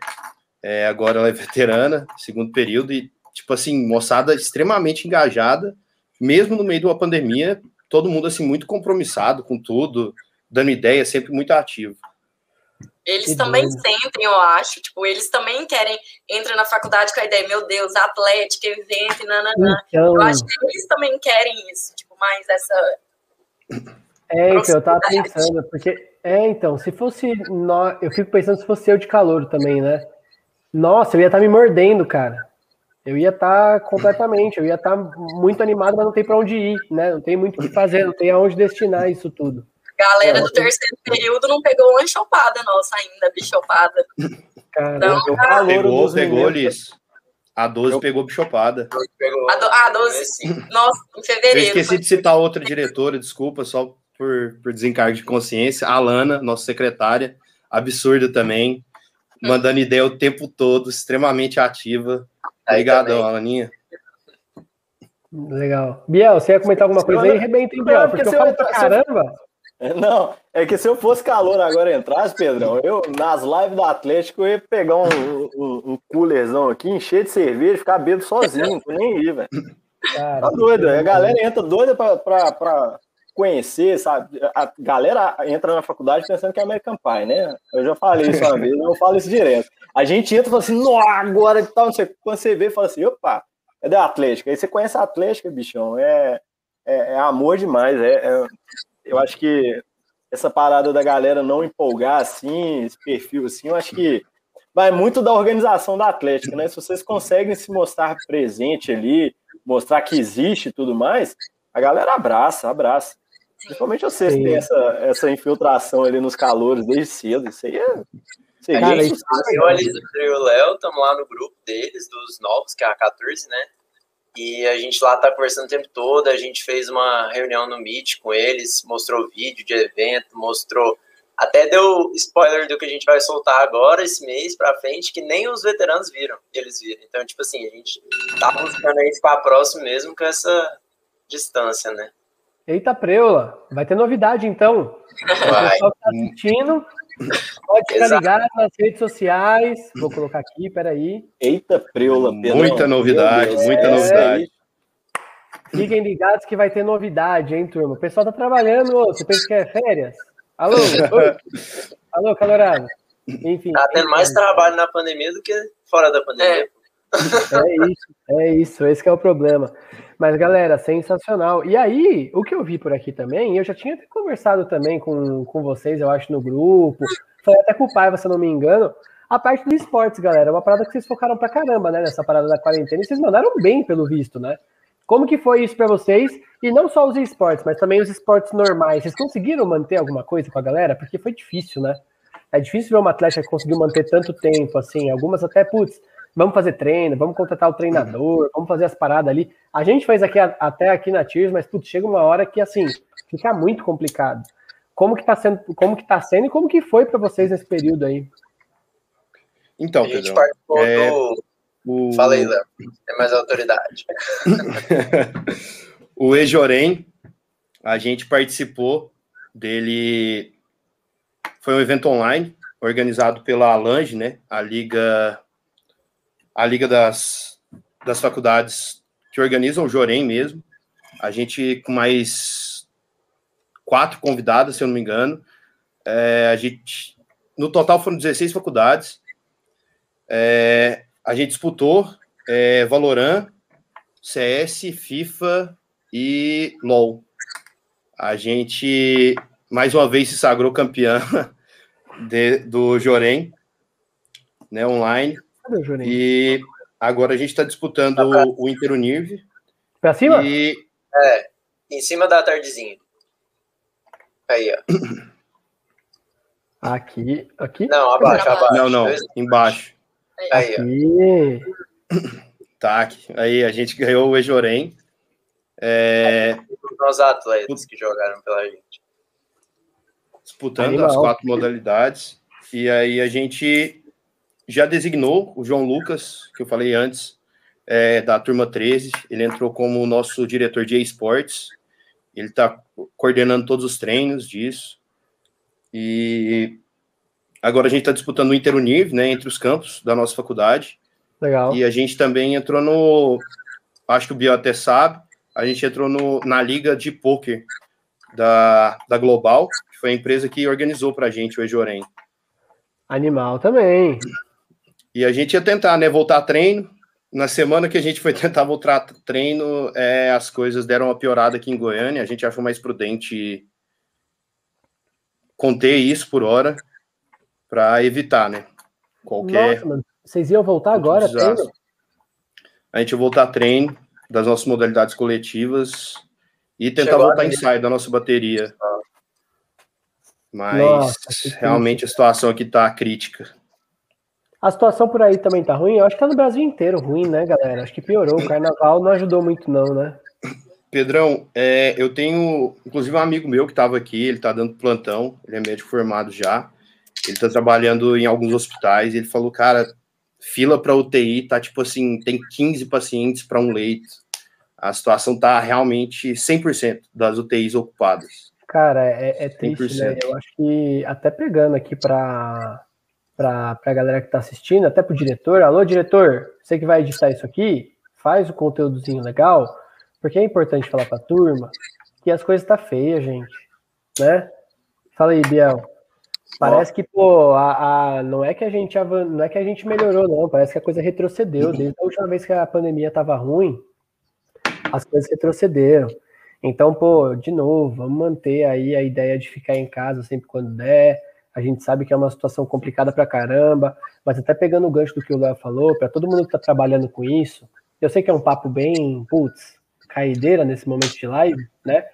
É, agora ela é veterana, segundo período, e, tipo assim, moçada extremamente engajada, mesmo no meio de uma pandemia, todo mundo, assim, muito compromissado com tudo, dando ideia, sempre muito ativo. Eles que também doido. sentem, eu acho. Tipo, eles também querem, entram na faculdade com a ideia, meu Deus, atlética, evento, nananã. Então... Eu acho que eles também querem isso, tipo, mais essa. É, então, eu tava pensando, porque. É, então, se fosse. No... Eu fico pensando se fosse eu de calor também, né? Nossa, eu ia estar tá me mordendo, cara. Eu ia estar tá completamente, eu ia estar tá muito animado, mas não tem para onde ir, né? Não tem muito o que fazer, não tem aonde destinar isso tudo. Galera é, do terceiro período não pegou uma chopada nossa ainda, bichopada. Caramba, então, tá... pegou, pegou, Liz. A 12 eu... pegou bichopada. A, do... a 12, nossa, em fevereiro. Eu esqueci de citar outra diretora, desculpa, só por, por desencargo de consciência. A Lana, nossa secretária, absurda também, mandando ideia o tempo todo, extremamente ativa. Obrigadão, Alaninha. Legal. Biel, você ia comentar alguma coisa aí? Rebenta, hein, Biel? Porque, porque eu falo pra caramba. Não, é que se eu fosse calor agora entrasse, Pedrão, eu nas lives do Atlético eu ia pegar um, um, um coolerzão aqui, encher de cerveja, ficar bêbado sozinho, não nem ir, velho. Tá doido, a galera entra doida pra, pra, pra conhecer, sabe? A galera entra na faculdade pensando que é American Pie, né? Eu já falei isso uma vez, eu falo isso direto. A gente entra e fala assim, não, agora que tal, não sei. Quando você vê, fala assim, opa, é da Atlética. Aí você conhece a Atlética, bichão, é, é, é amor demais, é, é eu acho que essa parada da galera não empolgar assim, esse perfil assim, eu acho que vai muito da organização da Atlética, né? Se vocês conseguem se mostrar presente ali, mostrar que existe e tudo mais, a galera abraça, abraça. Principalmente vocês que têm essa, essa infiltração ali nos calores desde cedo. Isso aí é. Isso aí Cara, é eu, ali, eu e o Léo estamos lá no grupo deles, dos novos, que é a 14, né? E a gente lá tá conversando o tempo todo, a gente fez uma reunião no Meet com eles, mostrou vídeo de evento, mostrou. Até deu spoiler do que a gente vai soltar agora, esse mês pra frente, que nem os veteranos viram, eles viram. Então, tipo assim, a gente tá buscando aí ficar próximo mesmo com essa distância, né? Eita, preula, vai ter novidade então. Vai. O pessoal tá assistindo, Pode ficar Exato. ligado nas redes sociais. Vou colocar aqui, peraí. Eita, preula, Pedro. Muita novidade, muita é, novidade. Fiquem ligados que vai ter novidade, hein, turma? O pessoal tá trabalhando, você pensa que é férias? Alô? (laughs) Alô, calorado? Enfim. Tá tendo mais trabalho na pandemia do que fora da pandemia. É. É isso, é isso, esse é o problema. Mas, galera, sensacional. E aí, o que eu vi por aqui também, eu já tinha conversado também com, com vocês, eu acho, no grupo, foi até com o Paiva, se eu não me engano, a parte do esportes, galera, é uma parada que vocês focaram pra caramba, né, nessa parada da quarentena, e vocês mandaram bem, pelo visto, né? Como que foi isso para vocês? E não só os esportes, mas também os esportes normais. Vocês conseguiram manter alguma coisa com a galera? Porque foi difícil, né? É difícil ver uma atleta que conseguiu manter tanto tempo, assim. Algumas até, putz, vamos fazer treino, vamos contratar o treinador, vamos fazer as paradas ali. A gente fez aqui até aqui na Tears, mas putz, chega uma hora que assim fica muito complicado. Como que tá sendo, como que tá sendo e como que foi para vocês nesse período aí? Então, a gente participou é... do... o... Fala aí, Léo. Tem mais autoridade. (laughs) o Ejorem, a gente participou dele. Foi um evento online organizado pela Alange, né? A Liga a Liga das, das Faculdades que organizam o Jorém mesmo. A gente com mais quatro convidadas, se eu não me engano. É, a gente, no total foram 16 faculdades. É, a gente disputou é, Valorant, CS, FIFA e LOL. A gente, mais uma vez, se sagrou campeã (laughs) de, do Jorém, né, online. Cadê E agora a gente está disputando tá o, o Interunirv. Pra cima? E... É, em cima da tardezinha. Aí, ó. (clears throat) Aqui, aqui? Não, abaixo, abaixo. Não, não, embaixo. Aí, aqui. (clears throat) Tá, aqui. aí a gente ganhou o Ejorém. É... Os atletas que jogaram pela gente. Disputando Animal. as quatro modalidades. E aí a gente já designou o João Lucas, que eu falei antes, é, da turma 13. Ele entrou como nosso diretor de esportes. Ele está coordenando todos os treinos disso. E agora a gente está disputando o Interuniv, né, entre os campos da nossa faculdade. Legal. E a gente também entrou no. Acho que o Bio até sabe. A gente entrou no, na liga de poker da, da Global, que foi a empresa que organizou para a gente o Ejorém. Animal também. E a gente ia tentar, né, voltar a treino. Na semana que a gente foi (laughs) tentar voltar a treino, é, as coisas deram uma piorada aqui em Goiânia. A gente achou mais prudente conter isso por hora para evitar, né? Qualquer. Nossa, mano. Vocês iam voltar agora? A gente ia voltar a treino das nossas modalidades coletivas e tentar Chegou voltar em ensaio da nossa bateria. Mas Nossa, realmente a situação aqui tá crítica. A situação por aí também tá ruim? Eu acho que tá no Brasil inteiro ruim, né, galera? Acho que piorou. O carnaval não ajudou muito, não, né? Pedrão, é, eu tenho, inclusive, um amigo meu que estava aqui, ele está dando plantão, ele é médico formado já, ele está trabalhando em alguns hospitais, e ele falou, cara, fila para UTI tá tipo assim, tem 15 pacientes para um leito, a situação tá realmente 100% das UTIs ocupadas. Cara, é, é triste, 100%. né? Eu acho que até pegando aqui para para a galera que está assistindo, até para o diretor, alô diretor, você que vai editar isso aqui, faz o conteúdozinho legal, porque é importante falar para a turma que as coisas tá feia, gente, né? Fala aí, Biel. Parece que, pô, a, a, não é que a gente não é que a gente melhorou, não. Parece que a coisa retrocedeu. Desde a última vez que a pandemia tava ruim, as coisas retrocederam. Então, pô, de novo, vamos manter aí a ideia de ficar em casa sempre quando der. A gente sabe que é uma situação complicada pra caramba, mas até pegando o gancho do que o Léo falou, para todo mundo que tá trabalhando com isso, eu sei que é um papo bem, putz, caideira nesse momento de live, né?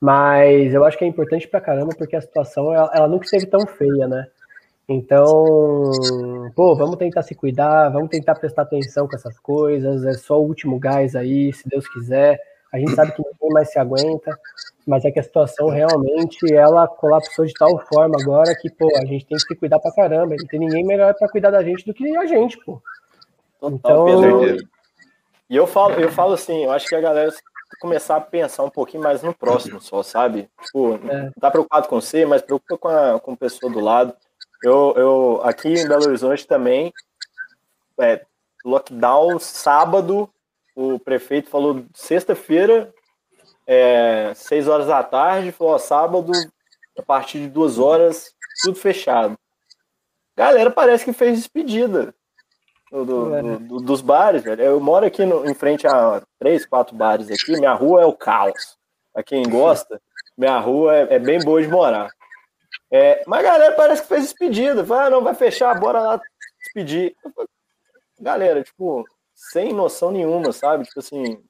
Mas eu acho que é importante pra caramba porque a situação ela, ela nunca esteve tão feia, né? Então, pô, vamos tentar se cuidar, vamos tentar prestar atenção com essas coisas. É só o último gás aí, se Deus quiser. A gente sabe que ninguém mais se aguenta, mas é que a situação realmente ela colapsou de tal forma agora que, pô, a gente tem que se cuidar pra caramba. Não tem ninguém melhor para cuidar da gente do que a gente, pô. Então, e eu falo, eu falo assim, eu acho que a galera começar a pensar um pouquinho mais no próximo só, sabe? Tipo, é. tá preocupado com você, mas preocupa com a, com a pessoa do lado. Eu, eu aqui em Belo Horizonte também, é, lockdown sábado, o prefeito falou sexta-feira, é, seis horas da tarde, falou ó, sábado, a partir de duas horas, tudo fechado. Galera parece que fez despedida do, do, do, dos bares, velho. Eu moro aqui no, em frente a três, quatro bares aqui. Minha rua é o caos. Pra quem gosta, minha rua é, é bem boa de morar. É, mas a galera parece que fez despedida. Fala, ah, não, vai fechar, bora lá despedir. Galera, tipo, sem noção nenhuma, sabe? Tipo assim,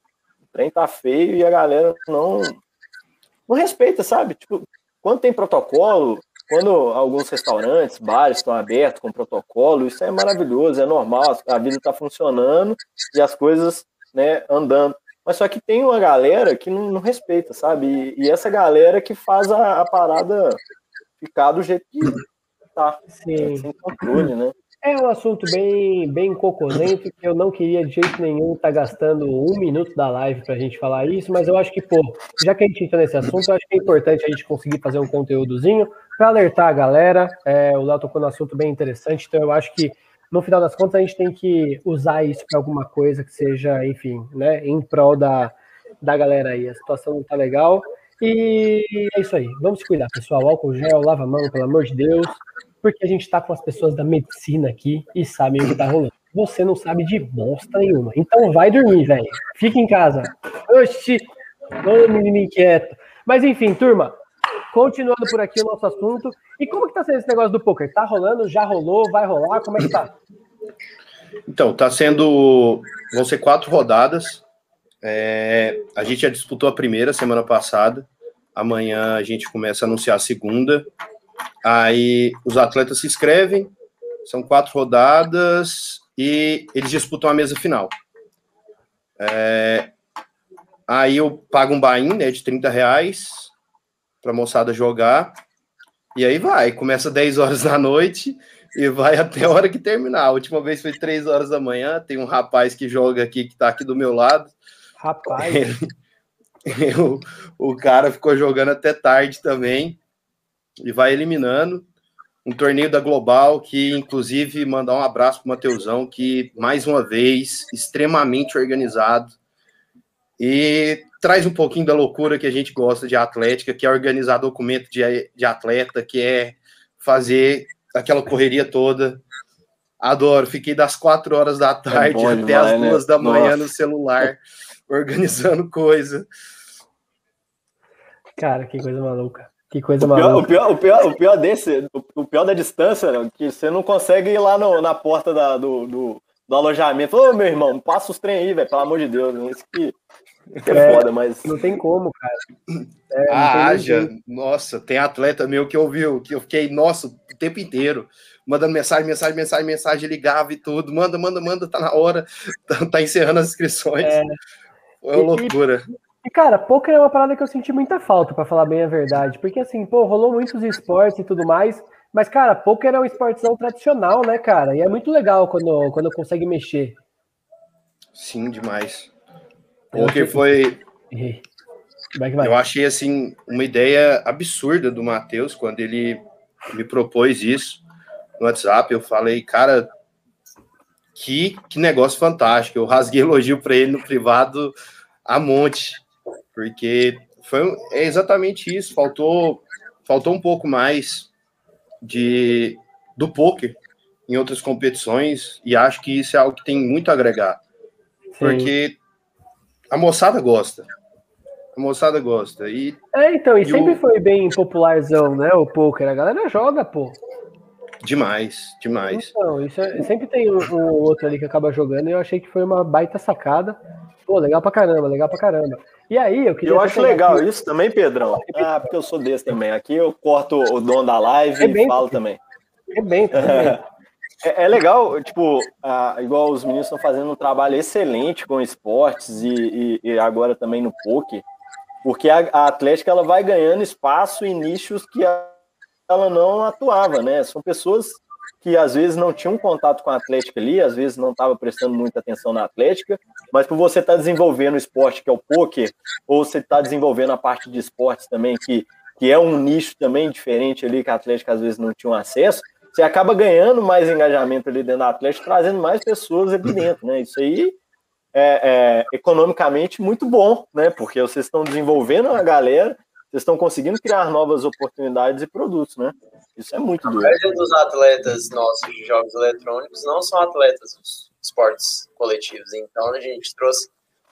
trem tá feio e a galera não, não respeita, sabe? Tipo, quando tem protocolo, quando alguns restaurantes, bares estão abertos com protocolo, isso é maravilhoso, é normal, a vida está funcionando e as coisas né, andando. Mas só que tem uma galera que não, não respeita, sabe? E, e, essa galera que faz a, a, parada ficar do jeito que tá, Sim. sem controle, né? É um assunto bem, bem cocôzento que eu não queria de jeito nenhum estar tá gastando um minuto da live para a gente falar isso, mas eu acho que, pô, já que a gente entra nesse assunto, eu acho que é importante a gente conseguir fazer um conteúdozinho para alertar a galera. É, o Léo tocou no assunto bem interessante, então eu acho que, no final das contas, a gente tem que usar isso para alguma coisa que seja, enfim, né, em prol da, da galera aí. A situação não tá legal. E é isso aí. Vamos se cuidar, pessoal. Álcool gel, lava a mão, pelo amor de Deus porque a gente está com as pessoas da medicina aqui e sabem o que está rolando. Você não sabe de bosta nenhuma. Então vai dormir, velho. Fica em casa. Oxi, ô menino inquieto. Mas enfim, turma, continuando por aqui o nosso assunto. E como que tá sendo esse negócio do poker? Tá rolando? Já rolou? Vai rolar? Como é que tá? Então, tá sendo. Vão ser quatro rodadas. É... A gente já disputou a primeira semana passada. Amanhã a gente começa a anunciar a segunda. Aí os atletas se inscrevem, são quatro rodadas e eles disputam a mesa final. É, aí eu pago um buy né, de 30 reais para a moçada jogar. E aí vai, começa 10 horas da noite e vai até a hora que terminar. A última vez foi 3 horas da manhã. Tem um rapaz que joga aqui, que está aqui do meu lado. Rapaz. (laughs) o, o cara ficou jogando até tarde também e vai eliminando. Um torneio da Global que, inclusive, mandar um abraço para o Mateusão, que, mais uma vez, extremamente organizado e traz um pouquinho da loucura que a gente gosta de atlética, que é organizar documento de, de atleta, que é fazer aquela correria toda. Adoro. Fiquei das quatro horas da tarde é até demais, as né? duas né? da manhã Nossa. no celular, (laughs) organizando coisa. Cara, que coisa maluca. Que coisa o maluca. o, pior, o, pior, o pior desse, o pior da distância, é que você não consegue ir lá no, na porta da, do, do, do, alojamento. Ô, meu irmão, passa os trem aí, velho, pelo amor de Deus. Isso que, que é, é, foda, mas. Não tem como, cara. É, ah, haja. Nossa, tem atleta meu que ouviu, que eu fiquei, nossa, o tempo inteiro mandando mensagem, mensagem, mensagem, mensagem, ligava e tudo. Manda, manda, manda, tá na hora. (laughs) Tá, tá encerrando as inscrições. É, Foi uma loucura. E, cara, poker é uma parada que eu senti muita falta, para falar bem a verdade. Porque, assim, pô, rolou muitos esportes e tudo mais. Mas, cara, poker é um esportezão tradicional, né, cara? E é muito legal quando, quando consegue mexer. Sim, demais. Poker foi. (laughs) Vai vai. Eu achei, assim, uma ideia absurda do Matheus quando ele me propôs isso no WhatsApp. Eu falei, cara, que, que negócio fantástico. Eu rasguei elogio para ele no privado a monte, porque foi é exatamente isso. Faltou, faltou um pouco mais de do poker em outras competições e acho que isso é algo que tem muito a agregar, Sim. porque a moçada gosta. A moçada gosta. E, é, então, e, e sempre o... foi bem popularzão, né? O poker. A galera joga, pô. Demais, demais. Então, isso é, sempre tem um, um, outro ali que acaba jogando e eu achei que foi uma baita sacada. Pô, legal pra caramba, legal pra caramba. E aí, eu queria. Eu acho legal aqui... isso também, Pedrão. Ah, porque eu sou desse também. Aqui eu corto o dono da live é e falo também. É bem, (laughs) é, é, legal, tipo, ah, igual os meninos estão fazendo um trabalho excelente com esportes e, e, e agora também no poker, porque a, a Atlética ela vai ganhando espaço em nichos que a ela não atuava, né? São pessoas que às vezes não tinham contato com a Atlética ali, às vezes não estava prestando muita atenção na Atlética, mas por você estar tá desenvolvendo o esporte que é o poker, ou você está desenvolvendo a parte de esportes também, que, que é um nicho também diferente ali, que a Atlética às vezes não tinha acesso, você acaba ganhando mais engajamento ali dentro da Atlética, trazendo mais pessoas ali dentro, né? Isso aí é, é economicamente muito bom, né? Porque vocês estão desenvolvendo a galera vocês estão conseguindo criar novas oportunidades e produtos, né? Isso é muito doido. A maioria dos atletas nossos de jogos eletrônicos não são atletas dos esportes coletivos. Então a gente trouxe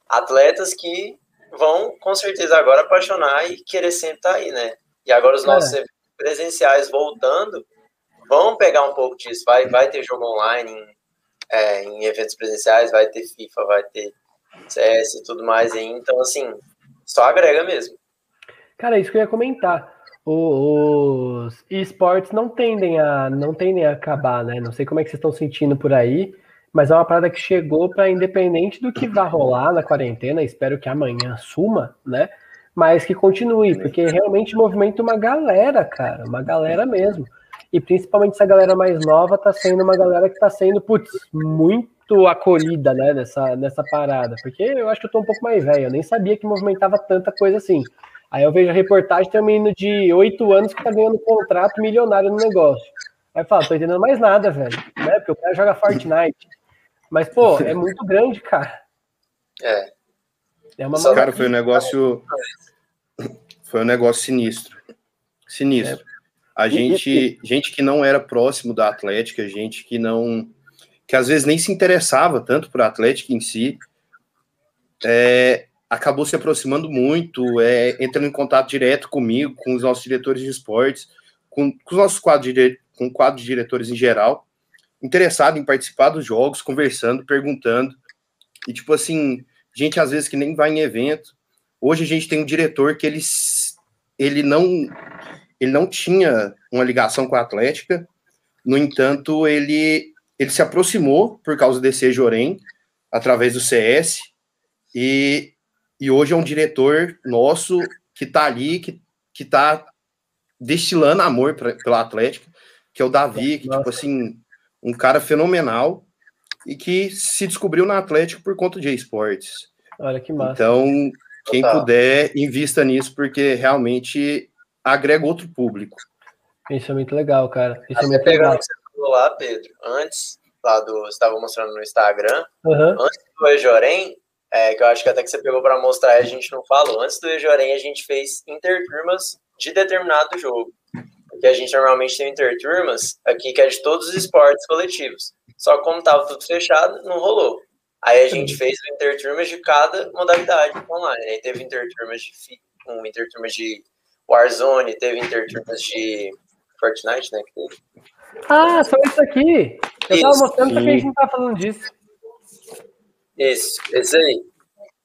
atletas que vão com certeza agora apaixonar e querer sempre estar aí, né? E agora os nossos é. presenciais voltando vão pegar um pouco disso. Vai, vai ter jogo online em, é, em eventos presenciais, vai ter FIFA, vai ter CS e tudo mais. Aí. Então, assim, só agrega mesmo. Cara, é isso que eu ia comentar. os esportes não tendem a não tendem a acabar, né? Não sei como é que vocês estão sentindo por aí, mas é uma parada que chegou para independente do que vai rolar na quarentena, espero que amanhã suma, né? Mas que continue, porque realmente movimenta uma galera, cara, uma galera mesmo. E principalmente essa galera mais nova tá sendo uma galera que tá sendo, putz, muito acolhida, né, nessa, nessa parada. Porque eu acho que eu tô um pouco mais velho, eu nem sabia que movimentava tanta coisa assim. Aí eu vejo a reportagem, tem um menino de 8 anos que tá ganhando um contrato milionário no negócio. Aí fala, tô entendendo mais nada, velho. Né? Porque o cara joga Fortnite. Mas, pô, é muito grande, cara. É. é uma cara, foi um negócio. Foi um negócio sinistro. Sinistro. É. A gente, gente que não era próximo da Atlética, gente que não. que às vezes nem se interessava tanto por Atlética em si, é, acabou se aproximando muito, é, entrando em contato direto comigo, com os nossos diretores de esportes, com, com os nossos quadros de, com o quadro de diretores em geral, interessado em participar dos jogos, conversando, perguntando. E, tipo assim, gente às vezes que nem vai em evento. Hoje a gente tem um diretor que ele, ele, não, ele não tinha uma ligação com a Atlética, no entanto, ele, ele se aproximou por causa desse Jorém, através do CS, e e hoje é um diretor nosso que está ali, que, que tá destilando amor pra, pela Atlética, que é o Davi, que, tipo assim, um cara fenomenal e que se descobriu na Atlética por conta de esportes. Olha que massa. Então, quem Total. puder, invista nisso, porque realmente agrega outro público. Isso é muito legal, cara. Isso é muito legal. Você falou lá, Pedro, antes, lá do, você estava mostrando no Instagram, uhum. antes do Ejorém, é, que eu acho que até que você pegou para mostrar a gente não falou. Antes do Ejorém, a gente fez interturmas de determinado jogo. que a gente normalmente tem interturmas aqui, que é de todos os esportes coletivos. Só que como tava tudo fechado, não rolou. Aí a gente fez interturmas de cada modalidade online. Aí teve interturmas de um interturmas de Warzone, teve interturmas de Fortnite, né? Ah, só isso aqui. Eu tava mostrando que a gente não tá falando disso. Isso, esse aí.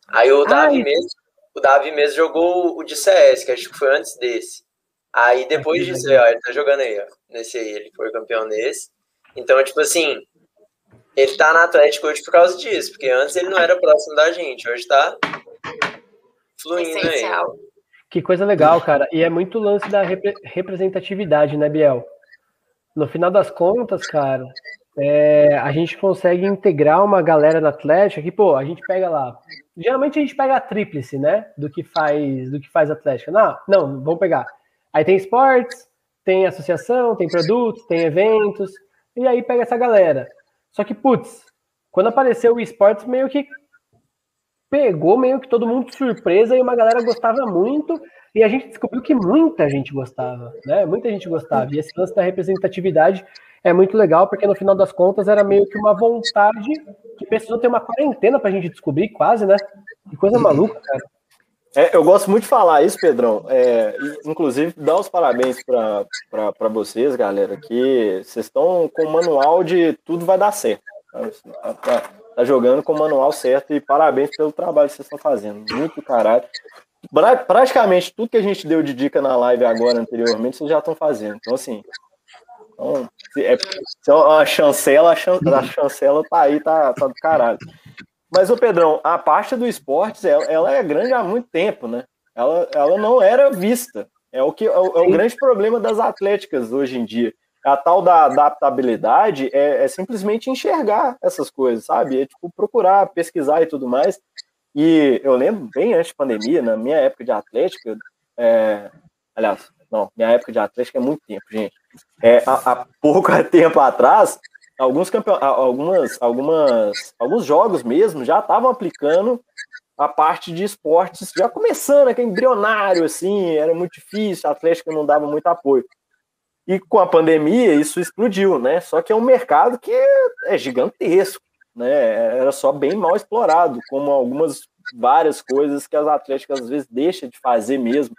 Aí o Davi mesmo, o Davi mesmo jogou o de CS, que acho que foi antes desse. Aí depois aqui, disso, ó, ele tá jogando aí, ó. Nesse aí, ele foi campeão nesse. Então, tipo assim, ele tá na Atlético hoje por causa disso, porque antes ele não era próximo da gente, hoje tá fluindo Essencial. aí. Que coisa legal, cara. E é muito lance da repre representatividade, né, Biel? No final das contas, cara, é, a gente consegue integrar uma galera na Atlética que, pô, a gente pega lá. Geralmente a gente pega a tríplice, né? Do que faz do que faz Atlética. Não, não, vamos pegar. Aí tem esportes, tem associação, tem produtos, tem eventos, e aí pega essa galera. Só que, putz, quando apareceu o esportes, meio que pegou meio que todo mundo de surpresa e uma galera gostava muito. E a gente descobriu que muita gente gostava, né? Muita gente gostava. E esse lance da representatividade é muito legal, porque no final das contas era meio que uma vontade que precisou ter uma quarentena pra gente descobrir, quase, né? Que coisa maluca, cara. É, eu gosto muito de falar isso, Pedrão. É, inclusive, dar os parabéns para vocês, galera, que vocês estão com o manual de tudo vai dar certo. Tá, tá, tá, jogando com o manual certo e parabéns pelo trabalho que vocês estão fazendo. Muito caralho. Pra, praticamente tudo que a gente deu de dica na live agora, anteriormente, vocês já estão fazendo. Então, assim, então, é, é uma chancela, a chancela, a chancela tá aí, tá, tá do caralho. Mas, o Pedrão, a parte do esportes, ela, ela, é grande há muito tempo, né? Ela, ela não era vista. É o que é o, é o grande problema das atléticas hoje em dia. A tal da adaptabilidade é, é, simplesmente enxergar essas coisas, sabe? É tipo procurar, pesquisar e tudo mais. E eu lembro bem antes da pandemia, na minha época de atlética, é, aliás, não, minha época de atlética é muito tempo, gente. É, (laughs) há, há pouco tempo atrás, alguns campeon... algumas, algumas, alguns jogos mesmo já estavam aplicando a parte de esportes, já começando, aquele embrionário, assim, era muito difícil, a Atlética não dava muito apoio. E com a pandemia, isso explodiu, né? Só que é um mercado que é gigantesco, né? Era só bem mal explorado, como algumas várias coisas que as atléticas às vezes deixam de fazer mesmo.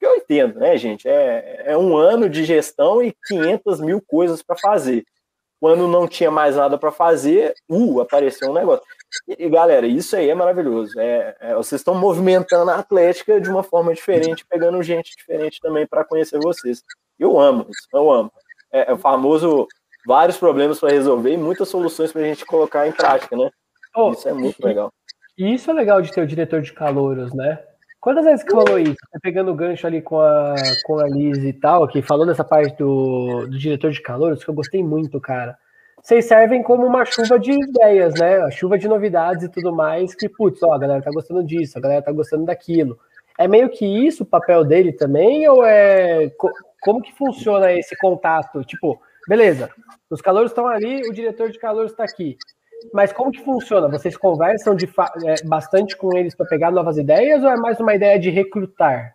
Eu entendo, né, gente? É, é um ano de gestão e 500 mil coisas para fazer. Quando não tinha mais nada para fazer, uh, apareceu um negócio. E, galera, isso aí é maravilhoso. É, é vocês estão movimentando a Atlética de uma forma diferente, pegando gente diferente também para conhecer vocês. Eu amo isso, eu amo. É, é o famoso vários problemas para resolver e muitas soluções para a gente colocar em prática, né? Oh, isso é muito legal. E isso é legal de ter o diretor de calouros, né? Quantas vezes que falou isso? Tá pegando o gancho ali com a, com a Liz e tal, que falou nessa parte do, do diretor de calouros, que eu gostei muito, cara. Vocês servem como uma chuva de ideias, né? A chuva de novidades e tudo mais, que, putz, ó, a galera tá gostando disso, a galera tá gostando daquilo. É meio que isso o papel dele também, ou é. Como que funciona esse contato? Tipo, beleza, os calouros estão ali, o diretor de calouros está aqui. Mas como que funciona? Vocês conversam de é, bastante com eles para pegar novas ideias ou é mais uma ideia de recrutar?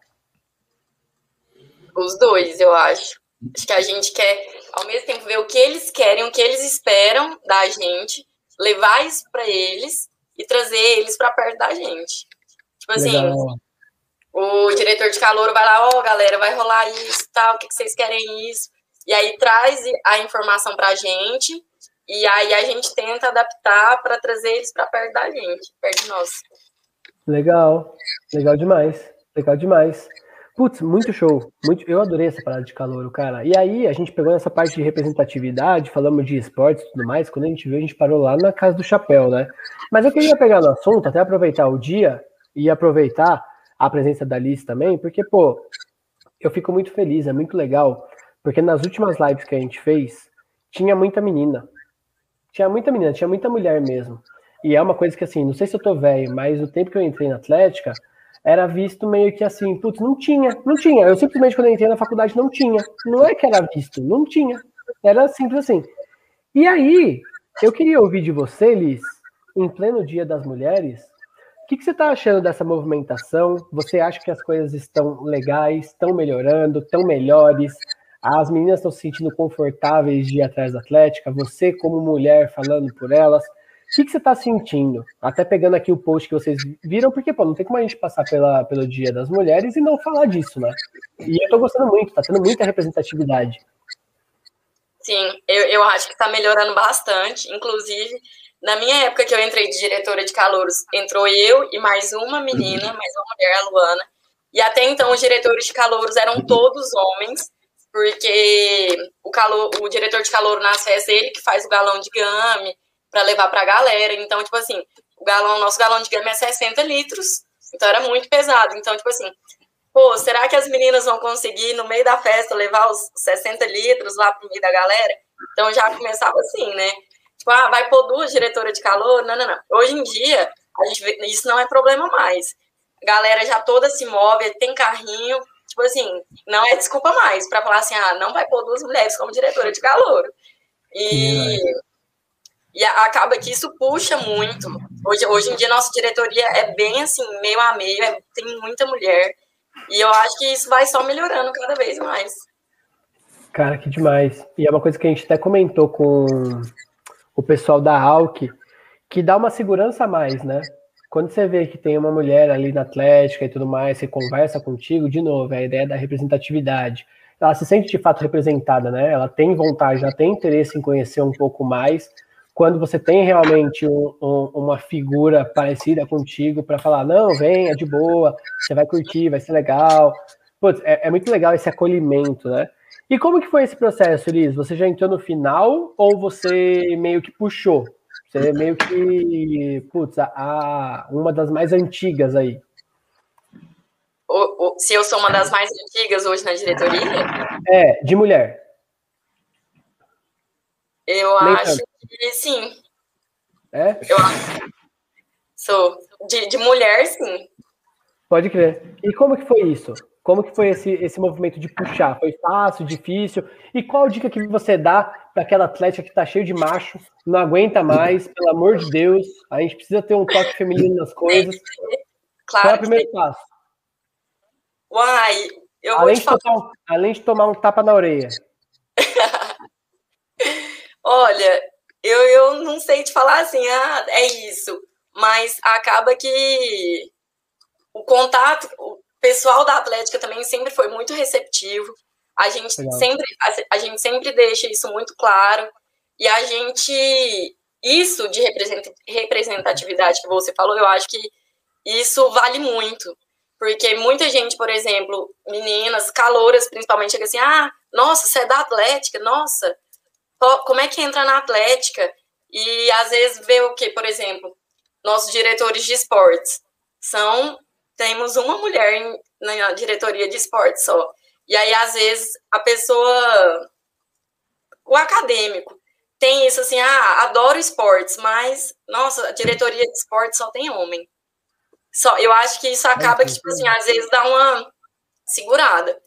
Os dois, eu acho. Acho que a gente quer, ao mesmo tempo, ver o que eles querem, o que eles esperam da gente, levar isso para eles e trazer eles para perto da gente. Tipo assim, Legal. o diretor de calor vai lá, ó, oh, galera, vai rolar isso, tal, o que vocês querem isso? E aí traz a informação para a gente e aí a gente tenta adaptar para trazer eles para perto da gente, perto de nós. Legal, legal demais, legal demais. Putz, muito show. Muito, eu adorei essa parada de calor, cara. E aí, a gente pegou nessa parte de representatividade, falamos de esportes e tudo mais. Quando a gente viu, a gente parou lá na casa do chapéu, né? Mas eu queria pegar no assunto, até aproveitar o dia e aproveitar a presença da Liz também, porque, pô, eu fico muito feliz, é muito legal, porque nas últimas lives que a gente fez, tinha muita menina. Tinha muita menina, tinha muita mulher mesmo. E é uma coisa que, assim, não sei se eu tô velho, mas o tempo que eu entrei na Atlética era visto meio que assim, putz, não tinha, não tinha. Eu simplesmente, quando eu entrei na faculdade, não tinha. Não é que era visto, não tinha. Era simples assim. E aí, eu queria ouvir de você, Liz, em pleno Dia das Mulheres, o que, que você está achando dessa movimentação? Você acha que as coisas estão legais, estão melhorando, estão melhores? As meninas estão se sentindo confortáveis de ir atrás da Atlética, você como mulher falando por elas. O que, que você está sentindo? Até pegando aqui o post que vocês viram, porque, pô, não tem como a gente passar pela, pelo Dia das Mulheres e não falar disso, né? E eu tô gostando muito, tá tendo muita representatividade. Sim, eu, eu acho que está melhorando bastante. Inclusive, na minha época que eu entrei de diretora de calouros, entrou eu e mais uma menina, mais uma mulher, a Luana. E até então os diretores de calouros eram todos homens, porque o, calor, o diretor de calor nas festas, ele que faz o galão de game, para levar para a galera. Então, tipo assim, o galão, nosso galão de gama é 60 litros, então era muito pesado. Então, tipo assim, pô, será que as meninas vão conseguir no meio da festa levar os 60 litros lá pro meio da galera? Então já começava assim, né? Tipo, ah, vai pôr duas diretoras de calor? Não, não, não. Hoje em dia, a gente vê, isso não é problema mais. A galera já toda se move, tem carrinho, tipo assim, não é desculpa mais para falar assim, ah, não vai pôr duas mulheres como diretora de calor. E e acaba que isso puxa muito. Hoje, hoje em dia, nossa diretoria é bem assim, meio a meio, é, tem muita mulher. E eu acho que isso vai só melhorando cada vez mais. Cara, que demais. E é uma coisa que a gente até comentou com o pessoal da AUC, que dá uma segurança a mais, né? Quando você vê que tem uma mulher ali na Atlética e tudo mais, você conversa contigo, de novo, é a ideia da representatividade. Ela se sente de fato representada, né? Ela tem vontade, ela tem interesse em conhecer um pouco mais quando você tem realmente um, um, uma figura parecida contigo para falar, não, venha de boa, você vai curtir, vai ser legal. Putz, é, é, muito legal esse acolhimento, né? E como que foi esse processo, Liz? Você já entrou no final ou você meio que puxou? Você é meio que, putz, a, a uma das mais antigas aí. O, o, se eu sou uma das mais antigas hoje na diretoria? É, de mulher. Eu Nem acho tanto. que sim. É? Eu acho. Sou. De, de mulher, sim. Pode crer. E como que foi isso? Como que foi esse, esse movimento de puxar? Foi fácil, difícil? E qual dica que você dá para aquela atleta que tá cheio de macho, não aguenta mais, pelo amor de Deus, a gente precisa ter um toque feminino nas coisas. Claro. Qual é o primeiro passo? Uai, eu além vou te além de tomar um tapa na orelha. (laughs) Olha, eu, eu não sei te falar assim, ah, é isso, mas acaba que o contato, o pessoal da Atlética também sempre foi muito receptivo. A gente sempre a, a, gente sempre deixa isso muito claro. E a gente isso de representatividade que você falou, eu acho que isso vale muito. Porque muita gente, por exemplo, meninas, calouras principalmente, chega assim: ah, nossa, você é da Atlética, nossa, como é que entra na Atlética? E às vezes vê o que, por exemplo, nossos diretores de esportes. São temos uma mulher na diretoria de esportes só. E aí às vezes a pessoa o acadêmico tem isso assim, ah, adoro esportes, mas nossa, a diretoria de esportes só tem homem. Só, eu acho que isso acaba que tipo assim, às vezes dá uma segurada.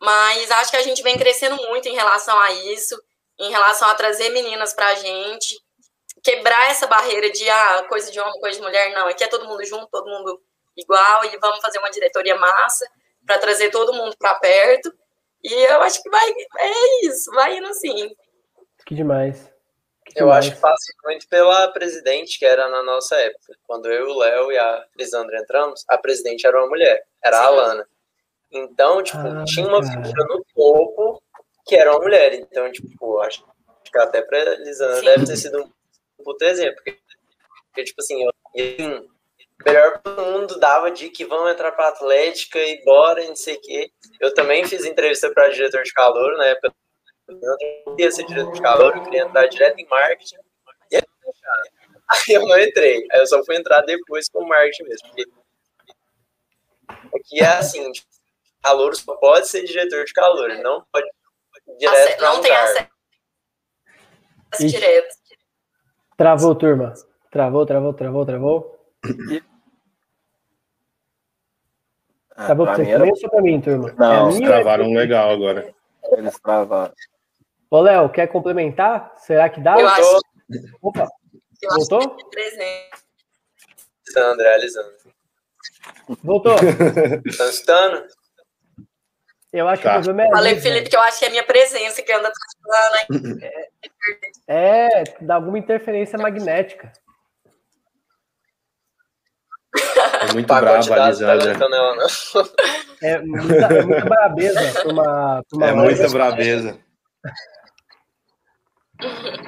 Mas acho que a gente vem crescendo muito em relação a isso em relação a trazer meninas para a gente, quebrar essa barreira de ah, coisa de homem, coisa de mulher, não, aqui é todo mundo junto, todo mundo igual, e vamos fazer uma diretoria massa para trazer todo mundo para perto. E eu acho que vai, é isso, vai indo sim. Que demais. Que eu demais. acho que passa muito pela presidente, que era na nossa época. Quando eu, o Léo e a Lisandra entramos, a presidente era uma mulher, era sim. a Alana. Então, tipo, ah, tinha uma figura no topo que era uma mulher. Então, tipo, acho que até pra Lisandra deve ter sido um puto exemplo. Porque, porque tipo assim, eu, assim, melhor todo mundo dava de que vão entrar pra Atlética e bora, não sei o quê. Eu também fiz entrevista para diretor de calor na época. Eu não queria ser diretor de calor, eu queria entrar direto em marketing. E aí eu não entrei. Aí eu só fui entrar depois com marketing mesmo. Porque aqui é assim, calor só pode ser diretor de calor, não pode direto não tem acesso direto. Travou, turma. Travou, travou, travou, travou. Ah, travou pra vocês também ou só pra mim, turma? Não, é travaram legal agora. Eles travaram. Ô, Léo, quer complementar? Será que dá? Eu acho. Opa, eu voltou? Alessandra, Alessandra. Voltou. (laughs) Tá escutando? Eu acho tá. que o problema é. Falei, Felipe, que eu acho que é a minha presença que anda travando. (laughs) É, dá alguma interferência magnética. É muito brava a Lisandra. É muita, é muita brabeza pra uma, pra uma É muita brabeza.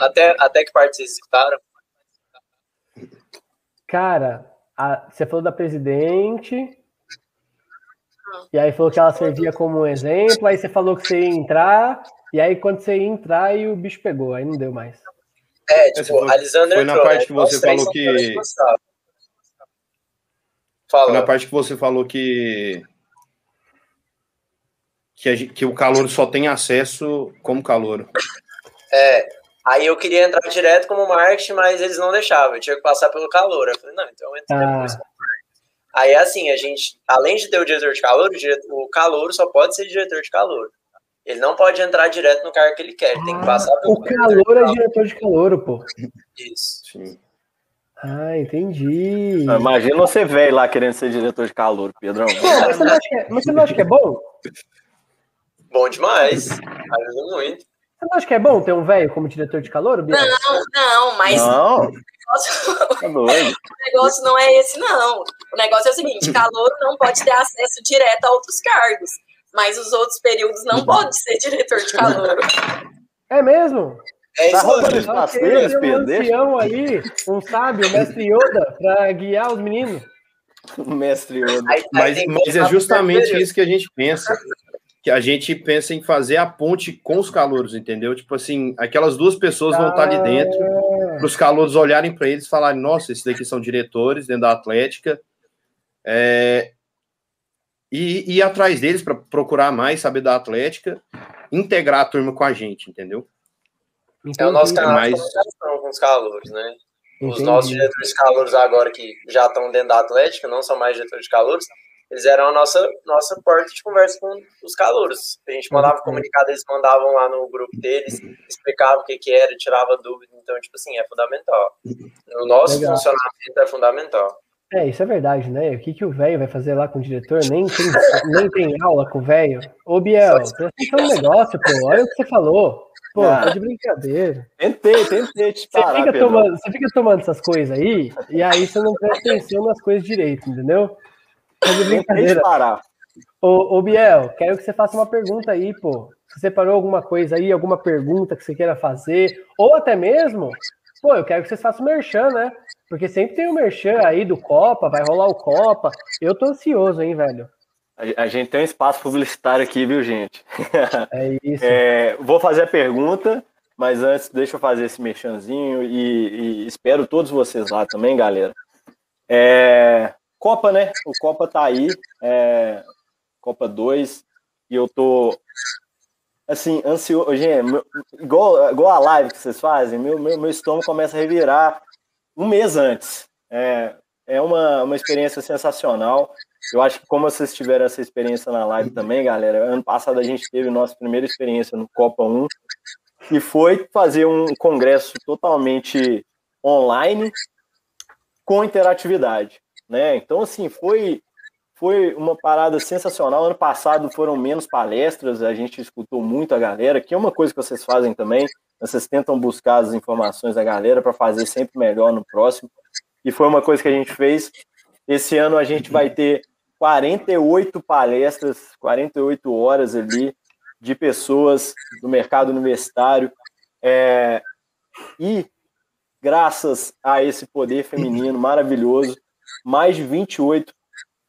Até, até que parte vocês escutaram? Cara, a, você falou da presidente, e aí falou que ela servia como um exemplo, aí você falou que você ia entrar, e aí quando você ia entrar, e o bicho pegou, aí não deu mais. É, tipo, foi, a Lisandra Foi na parte né? que você falou que... Fala. Na parte que você falou que que, a, que o calor só tem acesso como calor. É, aí eu queria entrar direto como marketing, mas eles não deixavam, eu tinha que passar pelo calor. Eu falei, não, então eu entro ah. depois. Aí assim, a gente, além de ter o diretor de calor, o, diretor, o calor só pode ser diretor de calor. Ele não pode entrar direto no cargo que ele quer, ele tem que passar pelo. O calor é diretor de calor, pô. Isso. Sim. Ah, entendi. Imagina você velho lá querendo ser diretor de calor, Pedrão. mas, você não acha que é, mas você não acha que é bom? Bom demais. Ajuda muito. Você não acha que é bom ter um velho como diretor de calor, Bia? Não, não, mas. Não. O negócio... Tá (laughs) o negócio não é esse, não. O negócio é o seguinte: calor não pode ter acesso direto a outros cargos, mas os outros períodos não pode ser diretor de calor. É mesmo? É tá roubando espaço deles, Pedro? Um ancião ali, um sábio, mestre Yoda, para guiar os meninos. (laughs) O mestre Yoda. Mas, mas é justamente isso que a gente pensa que a gente pensa em fazer a ponte com os calouros, entendeu? Tipo assim, aquelas duas pessoas vão estar ali dentro, para os calouros olharem para eles e falarem: nossa, esses daqui são diretores dentro da Atlética. É, e, e ir atrás deles para procurar mais, saber da Atlética, integrar a turma com a gente, entendeu? É o nosso canal mais... de comunicação com os calouros, né? Os Entendi. nossos diretores de calouros agora que já estão dentro da Atlética, não são mais diretores de calouros, eles eram a nossa, nossa porta de conversa com os calouros. A gente mandava comunicado, eles mandavam lá no grupo deles, explicavam o que, que era, tirava dúvida. Então, tipo assim, é fundamental. O nosso Legal. funcionamento é fundamental. É, isso é verdade, né? O que, que o velho vai fazer lá com o diretor? Nem tem, (laughs) nem tem aula com o velho. Ô, Biel, presta atenção no negócio, pô. Olha o que você falou. Pô, ah, tá de brincadeira. Tentei, tentei te (laughs) parar, você fica, tomando, você fica tomando essas coisas aí, e aí você não presta atenção nas coisas direito, entendeu? Fazer brincadeira. Parar. Ô, ô, Biel, quero que você faça uma pergunta aí, pô. Você separou alguma coisa aí, alguma pergunta que você queira fazer, ou até mesmo, pô, eu quero que vocês façam merchan, né? Porque sempre tem o um merchan aí do Copa, vai rolar o Copa. Eu tô ansioso, hein, velho. A, a gente tem um espaço publicitário aqui, viu, gente? (laughs) É isso. É, vou fazer a pergunta, mas antes deixa eu fazer esse merchanzinho e, e espero todos vocês lá também, galera. É, Copa, né? O Copa tá aí, é, Copa 2, e eu tô, assim, ansioso. Gente, meu, igual, igual a live que vocês fazem, meu, meu, meu estômago começa a revirar um mês antes. É, é uma, uma experiência sensacional. Eu acho que como vocês tiveram essa experiência na live também, galera, ano passado a gente teve nossa primeira experiência no Copa 1, e foi fazer um congresso totalmente online com interatividade né? Então, assim, foi, foi uma parada sensacional. Ano passado foram menos palestras, a gente escutou muito a galera, que é uma coisa que vocês fazem também, vocês tentam buscar as informações da galera para fazer sempre melhor no próximo. E foi uma coisa que a gente fez. Esse ano a gente vai ter 48 palestras, 48 horas ali de pessoas do mercado universitário. É, e graças a esse poder feminino maravilhoso, mais de 28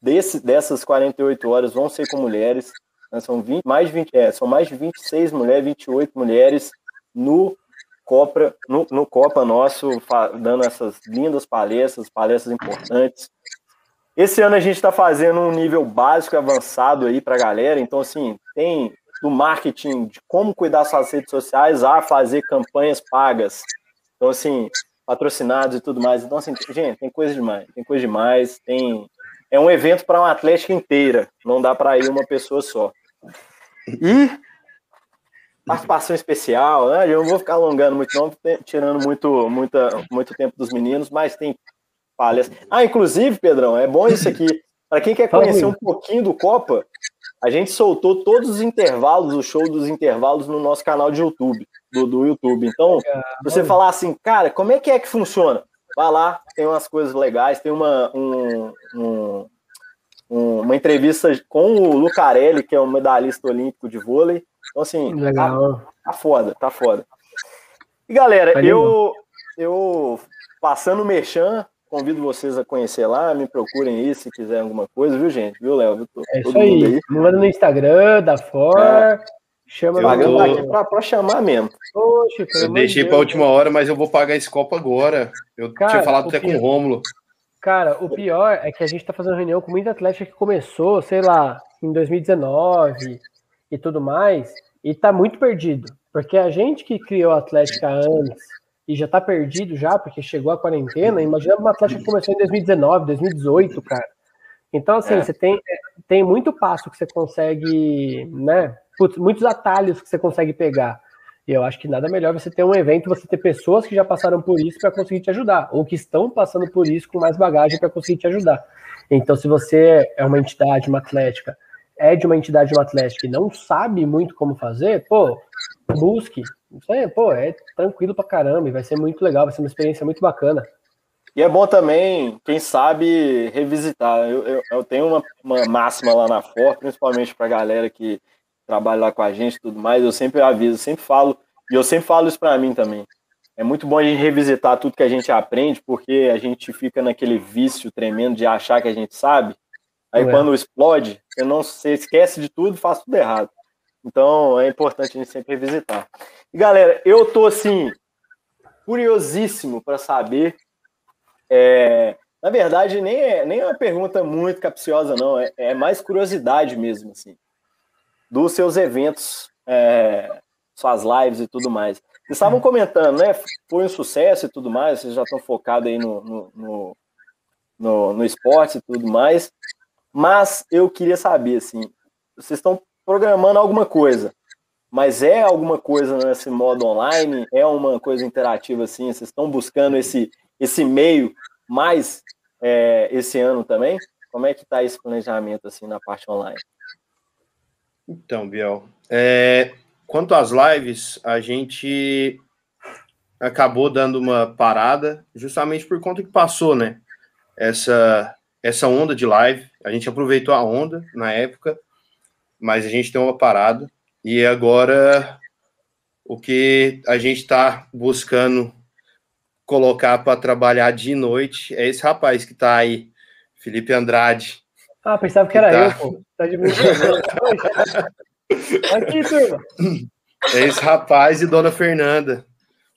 desse, dessas 48 horas vão ser com mulheres. Né? São, 20, mais de 20, é, são mais de 26 mulheres, 28 mulheres no Copa, no, no Copa nosso, dando essas lindas palestras, palestras importantes. Esse ano a gente está fazendo um nível básico avançado aí para a galera. Então, assim, tem do marketing de como cuidar suas redes sociais a fazer campanhas pagas. Então, assim, patrocinados e tudo mais. Então, assim, gente, tem coisa demais, tem coisa demais, tem. É um evento para uma atlética inteira, não dá para ir uma pessoa só. E participação especial, né? Eu não vou ficar alongando muito, não, tirando muito, muita, muito tempo dos meninos, mas tem palhas. Ah, inclusive, Pedrão, é bom isso aqui. Para quem quer conhecer um pouquinho do Copa, a gente soltou todos os intervalos, o show dos intervalos no nosso canal de YouTube, do, do YouTube. Então, você falar assim, cara, como é que é que funciona? Vai lá, tem umas coisas legais, tem uma, um, um, um, uma entrevista com o Lucarelli, que é um medalhista olímpico de vôlei. Então, assim, Legal. Tá, tá foda, tá foda. E galera, eu, eu passando o Merchan, convido vocês a conhecer lá, me procurem aí se quiser alguma coisa, viu, gente? Viu, Léo? É isso aí. aí. Me manda no Instagram, da For. É. Chama eu tô... aqui pra, pra, chamar mesmo. Poxa, eu deixei para a última hora, mas eu vou pagar esse copo agora. Eu cara, tinha falado até pior... com o Rômulo. Cara, o pior é que a gente está fazendo reunião com muita atlética que começou, sei lá, em 2019 e tudo mais, e tá muito perdido. Porque a gente que criou a Atlética antes e já tá perdido já, porque chegou a quarentena, imagina uma Atlética que começou em 2019, 2018, cara. Então, assim, é. você tem, tem muito passo que você consegue, né? Putz, muitos atalhos que você consegue pegar. E eu acho que nada melhor você ter um evento, você ter pessoas que já passaram por isso para conseguir te ajudar, ou que estão passando por isso com mais bagagem para conseguir te ajudar. Então, se você é uma entidade, uma atlética, é de uma entidade, uma atlética e não sabe muito como fazer, pô, busque. Isso aí, pô, é tranquilo pra caramba e vai ser muito legal, vai ser uma experiência muito bacana. E é bom também, quem sabe, revisitar. Eu, eu, eu tenho uma, uma, máxima lá na FOR, principalmente para a galera que trabalha lá com a gente e tudo mais. Eu sempre aviso, sempre falo, e eu sempre falo isso para mim também. É muito bom a gente revisitar tudo que a gente aprende, porque a gente fica naquele vício tremendo de achar que a gente sabe. Aí é. quando explode, você não se esquece de tudo e faz tudo errado. Então é importante a gente sempre revisitar. E galera, eu tô assim curiosíssimo para saber é, na verdade, nem é, nem é uma pergunta muito capciosa, não. É, é mais curiosidade mesmo, assim. Dos seus eventos, é, suas lives e tudo mais. Vocês estavam comentando, né? Foi um sucesso e tudo mais, vocês já estão focados aí no, no, no, no, no esporte e tudo mais. Mas eu queria saber, assim, vocês estão programando alguma coisa, mas é alguma coisa nesse modo online? É uma coisa interativa assim? Vocês estão buscando esse, esse meio mais é, esse ano também? Como é que está esse planejamento assim na parte online? Então, Biel, é, quanto às lives, a gente acabou dando uma parada, justamente por conta que passou, né? Essa, essa onda de live. A gente aproveitou a onda na época, mas a gente tem uma parada. E agora o que a gente está buscando colocar para trabalhar de noite é esse rapaz que está aí, Felipe Andrade. Ah, pensava que, que era tá... eu, pô. Tá de Aqui, turma. É esse rapaz e Dona Fernanda,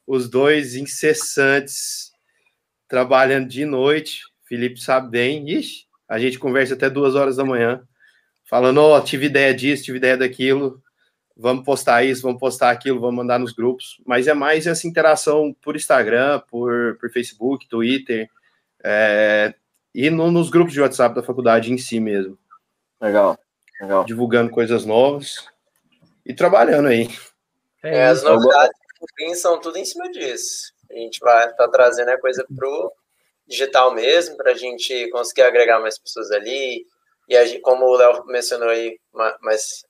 os dois incessantes, trabalhando de noite. Felipe sabe bem. Ixi, a gente conversa até duas horas da manhã, falando: Ó, oh, tive ideia disso, tive ideia daquilo vamos postar isso, vamos postar aquilo, vamos mandar nos grupos, mas é mais essa interação por Instagram, por, por Facebook, Twitter, é, e no, nos grupos de WhatsApp da faculdade em si mesmo. Legal, legal. Divulgando coisas novas e trabalhando aí. É, é as novidades são tudo em cima disso. A gente vai estar tá trazendo a coisa pro digital mesmo, para a gente conseguir agregar mais pessoas ali. E a como o Léo mencionou aí, mas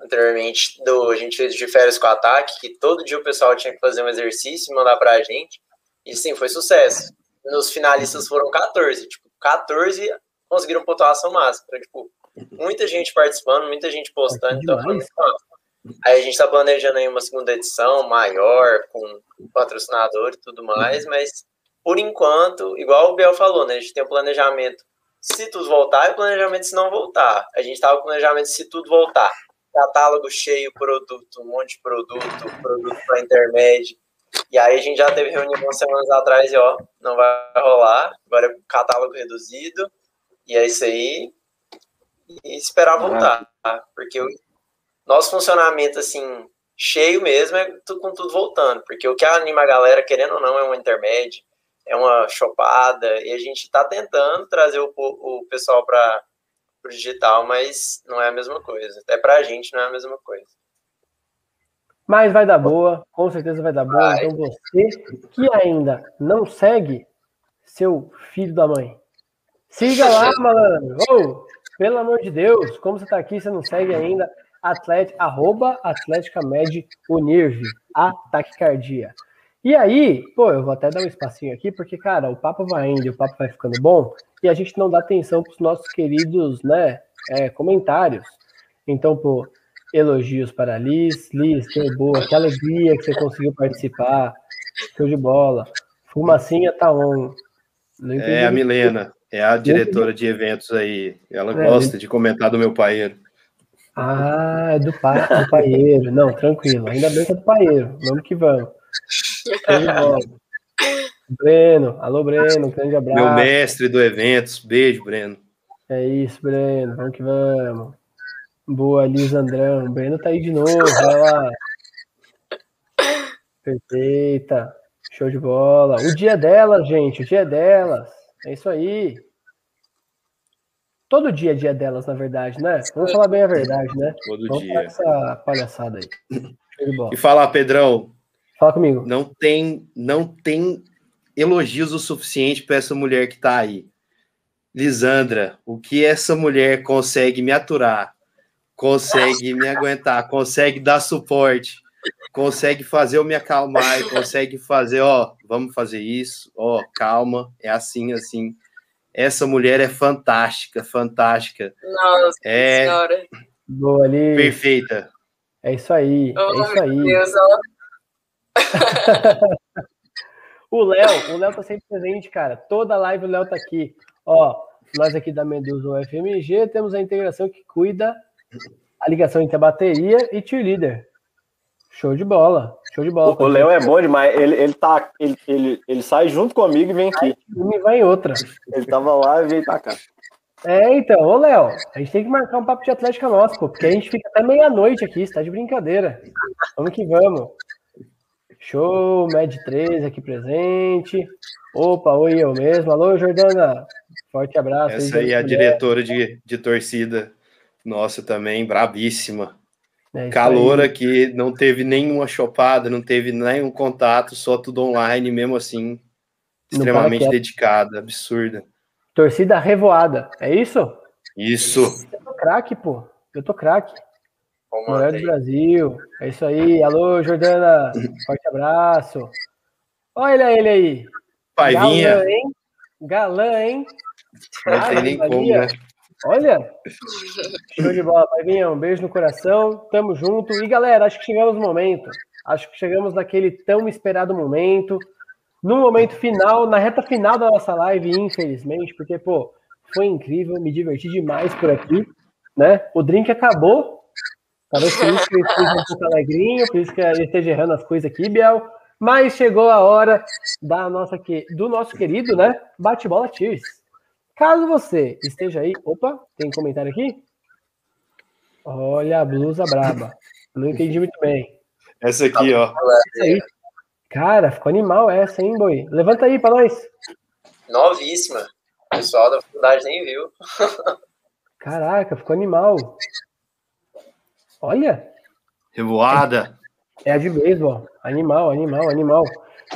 anteriormente, do, a gente fez de férias com ataque, que todo dia o pessoal tinha que fazer um exercício e mandar pra gente. E sim, foi sucesso. Nos finalistas foram 14. Tipo, 14 conseguiram pontuação máxima. Então, tipo, muita gente participando, muita gente postando. Então, Aí a gente tá planejando aí uma segunda edição maior, com patrocinador e tudo mais, mas por enquanto, igual o Biel falou, né? A gente tem um planejamento se tudo voltar e o planejamento se não voltar. A gente tava com planejamento se tudo voltar catálogo cheio, produto, um monte de produto, produto para intermédio. E aí a gente já teve reunião semanas atrás e ó, não vai rolar, agora é catálogo reduzido, e é isso aí. E esperar voltar, tá? porque o nosso funcionamento, assim, cheio mesmo, é com tudo voltando, porque o que anima a galera, querendo ou não, é um intermédio, é uma chopada, e a gente está tentando trazer o, o pessoal para pro digital, mas não é a mesma coisa. Até pra gente não é a mesma coisa. Mas vai dar boa, com certeza vai dar boa. Vai. Então você que ainda não segue seu filho da mãe, siga lá, (laughs) malandro. Oh, pelo amor de Deus, como você tá aqui, você não segue ainda, atlet, arroba Atlética Med Unirv, a taquicardia. E aí, pô, eu vou até dar um espacinho aqui, porque, cara, o papo vai indo, o papo vai ficando bom, e a gente não dá atenção para os nossos queridos, né, é, comentários. Então, pô, elogios para a Liz. Liz, que boa, que alegria que você conseguiu participar. Show de bola. Fumacinha tá on. É a Milena, é a diretora de eventos aí. Ela é, gosta de comentar do meu paeiro. Ah, é do, pai, do paieiro. Não, tranquilo. Ainda bem que é do paieiro. Vamos que vamos. Breno, alô Breno, um grande abraço. Meu mestre do eventos, beijo, Breno. É isso, Breno, vamos que vamos. Boa, Liz Andrão. Breno tá aí de novo, olha lá. Perfeita. Show de bola. O dia delas, gente, o dia delas. É isso aí. Todo dia é dia delas, na verdade, né? Vamos falar bem a verdade, né? Todo Vamos dia. essa palhaçada aí. E falar, Pedrão. Fala comigo. Não tem, não tem elogios o suficiente para essa mulher que tá aí. Lisandra, o que essa mulher consegue me aturar consegue me aguentar, consegue dar suporte, consegue fazer eu me acalmar e consegue fazer, ó, vamos fazer isso, ó, calma, é assim, assim. Essa mulher é fantástica, fantástica. Nossa é senhora. Boa ali. Perfeita. É isso aí, oh, é isso aí. Deus, o Léo, o Léo tá sempre presente, cara. Toda live o Léo tá aqui. Ó, nós aqui da Medusa UFMG temos a integração que cuida a ligação entre a bateria e cheerleader. Show de bola, show de bola. O Léo é bom demais. Ele, ele, tá, ele, ele, ele sai junto comigo e vem aqui. E vai em outra. Ele tava lá e veio pra cá. É, então, ô Léo, a gente tem que marcar um papo de Atlética nosso, pô, porque a gente fica até meia-noite aqui, está de brincadeira. Vamos que vamos. Show, Med 13 aqui presente. Opa, oi, eu mesmo. Alô, Jordana. Forte abraço. Essa aí é a diretora de, de torcida nossa, também, brabíssima. É Caloura que não teve nenhuma chopada, não teve nenhum contato, só tudo online, mesmo assim, extremamente dedicada, absurda. Torcida revoada, é isso? Isso. Eu tô craque, pô. Eu tô craque. Melhor do Brasil. É isso aí. Alô, Jordana. Forte abraço. Olha ele aí. Paivinha. Galã, hein? Galã, hein? Não tem nem como, né? Olha, show de bola, Paivinha. Um beijo no coração, tamo junto. E galera, acho que chegamos no momento. Acho que chegamos naquele tão esperado momento. No momento final, na reta final da nossa live, infelizmente, porque, pô, foi incrível, me diverti demais por aqui, né? O drink acabou. Talvez por isso que ele esteja um pouco alegrinho, por isso que ele esteja errando as coisas aqui, Biel. Mas chegou a hora da nossa, do nosso querido, né? Bate-bola Cheers. Caso você esteja aí. Opa, tem comentário aqui? Olha a blusa braba. Não entendi muito bem. Essa aqui, ó. Essa aí. Cara, ficou animal essa, hein, boi? Levanta aí pra nós. Novíssima. O pessoal da faculdade nem viu. (laughs) Caraca, ficou animal. Olha. Revoada. É a de beisebol. Animal, animal, animal.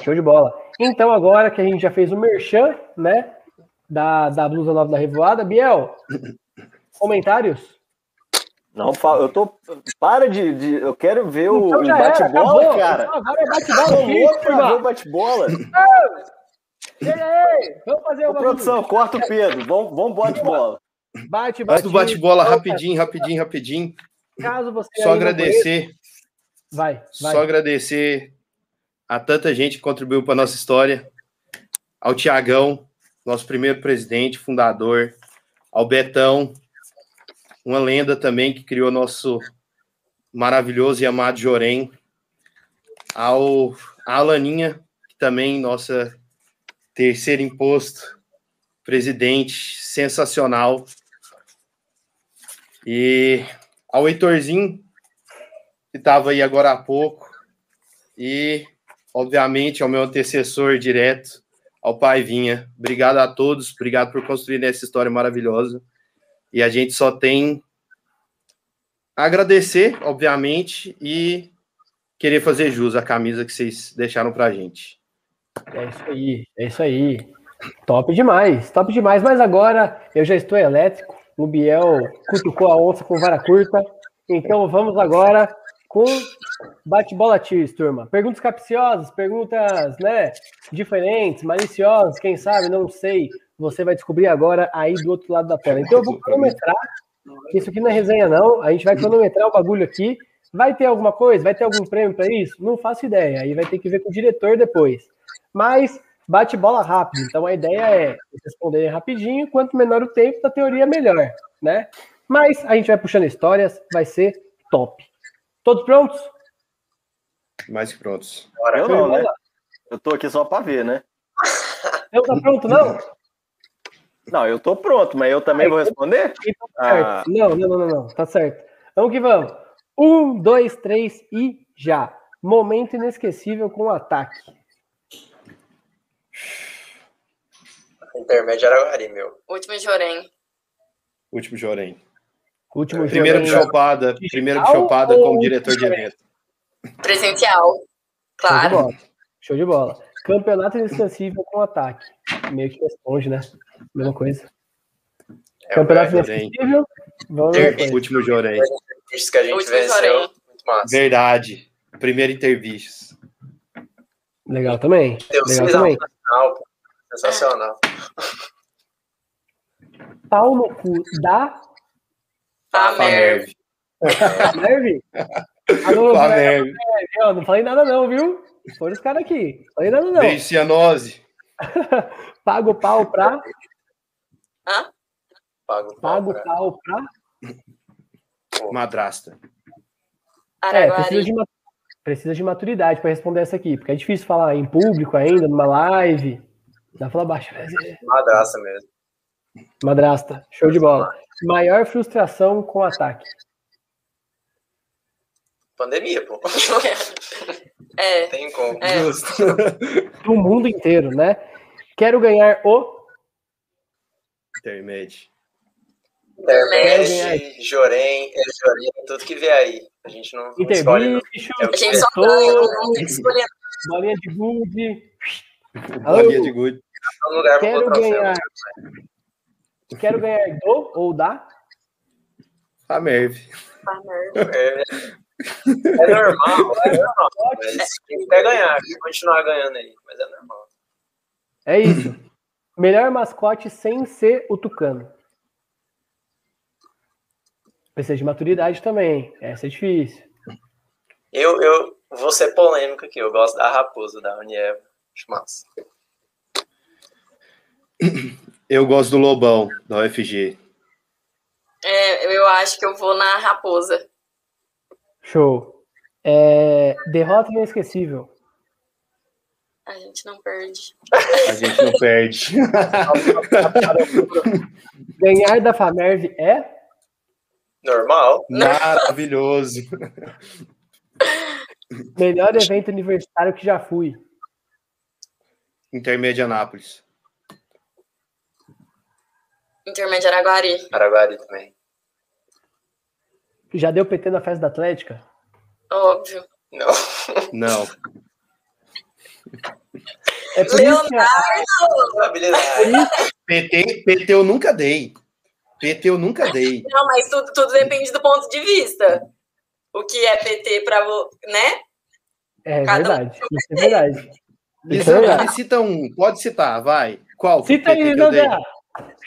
Show de bola. Então, agora que a gente já fez o merchan, né? da, da blusa nova da Revoada. Biel, (coughs) comentários? Não, eu tô. Para de. de eu quero ver então o bate-bola, cara. Então agora é bate-bola. louco pra ver o bate-bola. Vamos fazer uma. Produção, corta o Pedro. Vamos, vamos bate-bola. Bate, bate. do bate-bola rapidinho, rapidinho, rapidinho. Caso você. Só agradecer. Vai, vai. Só agradecer a tanta gente que contribuiu para nossa história. Ao Tiagão, nosso primeiro presidente, fundador, ao Betão, uma lenda também que criou nosso maravilhoso e amado Jorém, ao a Alaninha, que também nossa terceiro imposto, presidente, sensacional, e ao Heitorzinho, que estava aí agora há pouco, e, obviamente, ao meu antecessor direto, ao pai Vinha. Obrigado a todos, obrigado por construir essa história maravilhosa. E a gente só tem a agradecer, obviamente, e querer fazer jus à camisa que vocês deixaram pra gente. É isso aí, é isso aí. Top demais, top demais. Mas agora eu já estou elétrico, O Biel cutucou a onça com vara curta. Então vamos agora com bate-bola Tears, turma. Perguntas capciosas, perguntas, né, diferentes, maliciosas, quem sabe, não sei. Você vai descobrir agora aí do outro lado da tela. Então eu vou cronometrar. Isso aqui não é resenha, não. A gente vai cronometrar o bagulho aqui. Vai ter alguma coisa? Vai ter algum prêmio para isso? Não faço ideia. Aí vai ter que ver com o diretor depois. Mas bate bola rápido. Então a ideia é responder rapidinho. Quanto menor o tempo, da teoria melhor, né? Mas a gente vai puxando histórias. Vai ser top. Todos prontos? Mais que prontos. Eu não, né? Eu tô aqui só para ver, né? Eu tá pronto, não? Não, eu tô pronto, mas eu também vou responder? Então tá ah. Não, não, não, não, tá certo. Vamos que vamos. Um, dois, três e já. Momento inesquecível com o ataque. Intermédio Araguari, meu. Último Jorém. Último Jorém. Último primeiro chopada, primeiro chopada como diretor de evento. Presencial. Claro. Show de bola. Show de bola. Campeonato inesquecível com ataque. Meio que responde, né? Mesma coisa. É Campeonato inesquecível. Vamos ver. Último Jorém. Isso que a gente Último venceu. Muito massa. Verdade. Primeiro Intervistos. Legal também. Deus, Legal também. Sensacional. Pau no cu da Famerv. Famerv? Alô, Famerv. Eu não falei nada não, viu? Foram os caras aqui. Não falei nada não. Beijo, cianose. (laughs) Pago pau pra... Hã? Pago pau Pago pra... pau pra... Madrasta. É, precisa de, precisa de maturidade para responder essa aqui, porque é difícil falar em público ainda, numa live. Dá pra falar baixo. Madrasta mesmo. Madrasta, show de bola. Maior frustração com ataque. Pandemia, pô. (laughs) É. Tem como. É. (laughs) Do mundo inteiro, né? Quero ganhar o. Intermédio. Intermédio, Jorém, é Jorém, tudo que vê aí. A gente não, não escolhe. Não. É a gente só ganha, não tem que escolher. Bolinha de gude. Bolinha de gude. Quero ganhar. Quero ganhar do ou da? A Merv. A Merv. É, é normal, é normal. Quer ganhar, continuar ganhando aí, mas é normal. É isso. Melhor mascote sem ser o Tucano. Precisa de maturidade também. Essa é difícil. Eu, eu vou ser polêmico aqui. Eu gosto da raposa da Unieva. Acho massa. Eu gosto do Lobão, da UFG. É, eu acho que eu vou na Raposa. Show. É, derrota inesquecível. A gente não perde. A gente não perde. (laughs) Ganhar da Famerv é? Normal. Maravilhoso. Melhor evento universitário que já fui. Intermédio Anápolis. Intermédio Araguari. Araguari também. Já deu PT na festa da Atlética? Óbvio. Não. Não. É por Leonardo! PT, PT eu nunca dei. PT eu nunca dei. Não, mas tudo, tudo depende do ponto de vista. O que é PT para você, né? É Cada verdade. Um isso é verdade. Lisandra, me cita um. Pode citar, vai. Qual? Cita aí, Lisandra.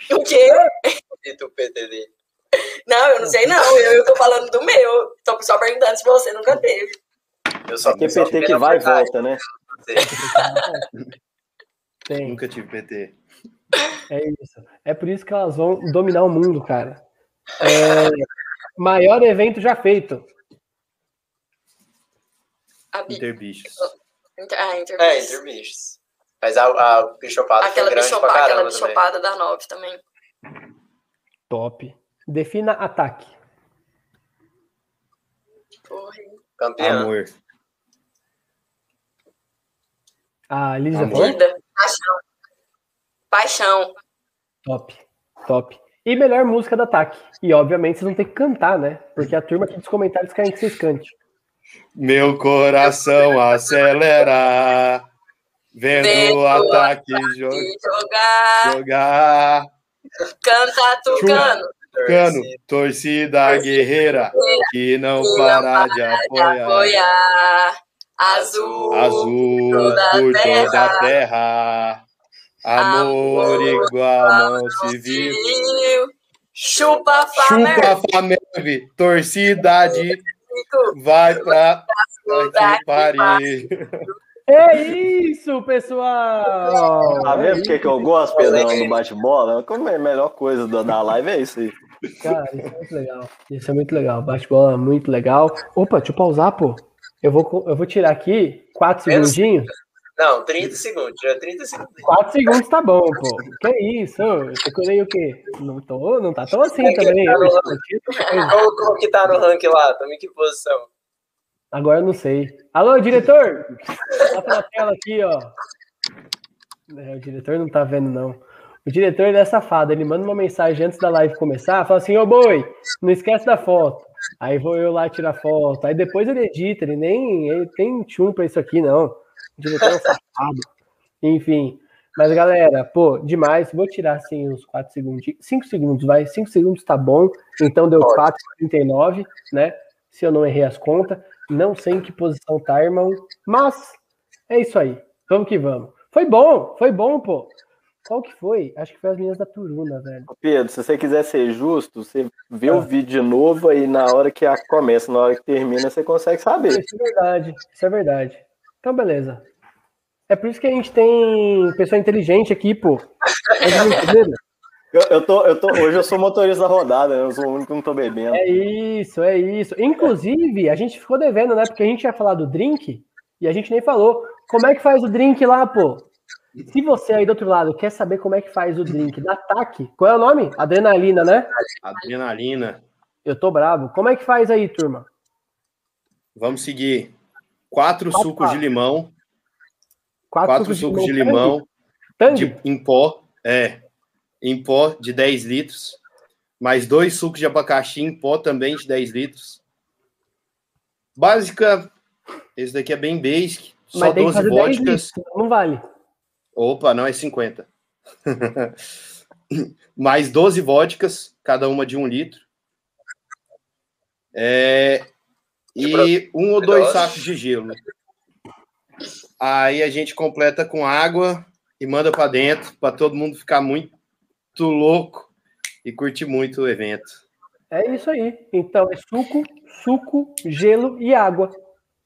O quê? Cita o PT dele. Não, eu não sei não. Eu, eu tô falando do meu. Tô só perguntando se você nunca teve. Eu só que PT que vai e volta, né? (laughs) Tem. Nunca tive PT. É isso. É por isso que elas vão dominar o mundo, cara. É... Maior evento já feito. Interbichos. Ah, interbichos. É, interbichos. Mas a, a bichopada aquela foi grande bichopada, pra Aquela bichopada da 9 também. Top. Defina ataque. Porra. Campeão. Amor. A Lisa Amor. Vida. Paixão. Paixão. Top. Top. E melhor música do ataque. E obviamente vocês vão ter que cantar, né? Porque a turma aqui dos comentários querem que vocês cantem. Meu coração acelera. Vendo, Vendo o ataque jo- jogar. jogar. Canta tucano. Cano, torcida guerreira, que não para de apoiar. Azul, Azul por toda a terra. Amor igual não se viu. Chupa Flamengo. Chupa Flamengo. Torcida de vai pra que pariu. (laughs) É isso, pessoal! Tá vendo porque que eu gosto, Pedrão, do bate-bola? Como é a melhor coisa da live é isso aí. Cara, isso é muito legal. Isso é muito legal. Bate-bola é muito legal. Opa, deixa eu pausar, pô. Eu vou, eu vou tirar aqui quatro segundinhos. Não, 30 segundos, já 30 segundos. 4 segundos tá bom, pô. Que isso? Eu procurei o quê? Não, tô, não tá tão assim é também. tá no- como que tá no ranking lá? Tamo em que posição? Agora eu não sei. Alô, diretor? Bota na tela aqui, ó. É, o diretor não tá vendo, não. O diretor ele é safado, ele manda uma mensagem antes da live começar, fala assim, ô boi, não esquece da foto. Aí vou eu lá tirar foto. Aí depois ele edita, ele nem ele tem tchum pra isso aqui, não. O diretor é um safado. Enfim. Mas, galera, pô, demais. Vou tirar, assim, uns 4 segundos. 5 segundos, vai. 5 segundos tá bom. Então deu Ótimo. 4,39, né? Se eu não errei as contas. Não sei em que posição tá, irmão. Mas é isso aí. Vamos que vamos. Foi bom, foi bom, pô. Qual que foi? Acho que foi as meninas da Turuna, velho. Pedro, se você quiser ser justo, você vê o vídeo de novo e na hora que a começa, na hora que termina, você consegue saber. Isso é verdade, isso é verdade. Então, beleza. É por isso que a gente tem pessoa inteligente aqui, pô. (laughs) É? Eu, eu tô, eu tô, hoje eu sou motorista da rodada, eu sou o único que não tô bebendo. É isso, é isso. Inclusive, a gente ficou devendo, né? Porque a gente ia falar do drink e a gente nem falou. Como é que faz o drink lá, pô? Se você aí do outro lado quer saber como é que faz o drink da TAC, qual é o nome? Adrenalina, né? Adrenalina. Eu tô bravo. Como é que faz aí, turma? Vamos seguir. Quatro Opa. sucos de limão, Quatro, quatro sucos de limão Tangue? de, em pó, é, em pó de 10 litros, mais dois sucos de abacaxi em pó também de 10 litros. Básica, esse daqui é bem basic, só Mas tem que 12 fazer 10 vodkas. litros, não vale. Opa, não é 50. (laughs) Mais 12 vodkas, cada uma de um litro. É, e um ou dois sacos de gelo. Aí a gente completa com água e manda para dentro para todo mundo ficar muito louco e curtir muito o evento. É isso aí. Então é suco, suco, gelo e água.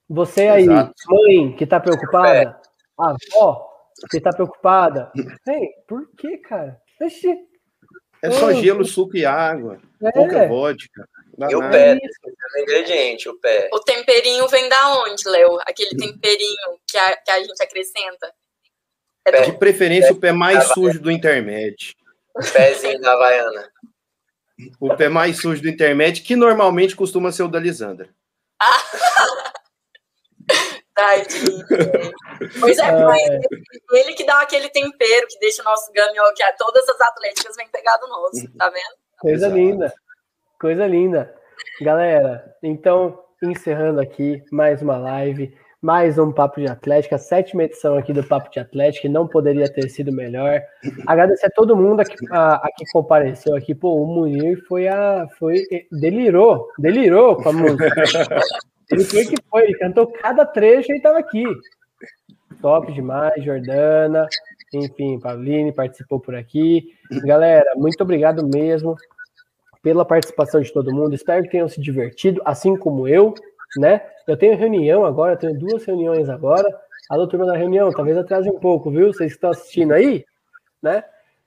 Você aí, Exato. mãe, que tá preocupada, avó, que tá preocupada. Ei, por que, cara? Oxi, É só gelo, suco e água. é. Pouca vodka. Dá E o pé, o ingrediente, o pé. O temperinho vem da onde, Léo? Aquele temperinho que a, que a gente acrescenta? É De do... preferência, o pé mais sujo do intermédio. O pezinho da Havaiana. O pé mais sujo do intermédio, que normalmente costuma ser o da Lisandra. (laughs) Tadinho. Pois é, mas ele que dá aquele tempero que deixa o nosso gamió, que todas as atléticas vêm pegar do nosso, tá vendo? Coisa Exato. linda. Coisa linda. Galera, então, encerrando aqui mais uma live, mais um Papo de Atlética, sétima edição aqui do Papo de Atlética, não poderia ter sido melhor. Agradecer a todo mundo aqui, a, a que compareceu aqui. Pô, o Munir foi a. Foi, delirou, delirou com a música. Ele foi que foi, ele cantou cada trecho e estava aqui. Top demais, Jordana. Enfim, Pauline participou por aqui. Galera, muito obrigado mesmo pela participação de todo mundo. Espero que tenham se divertido, assim como eu, né? Eu tenho reunião agora, tenho duas reuniões agora. Alô, turma da reunião, talvez atrase um pouco, viu? Vocês que estão assistindo aí, né?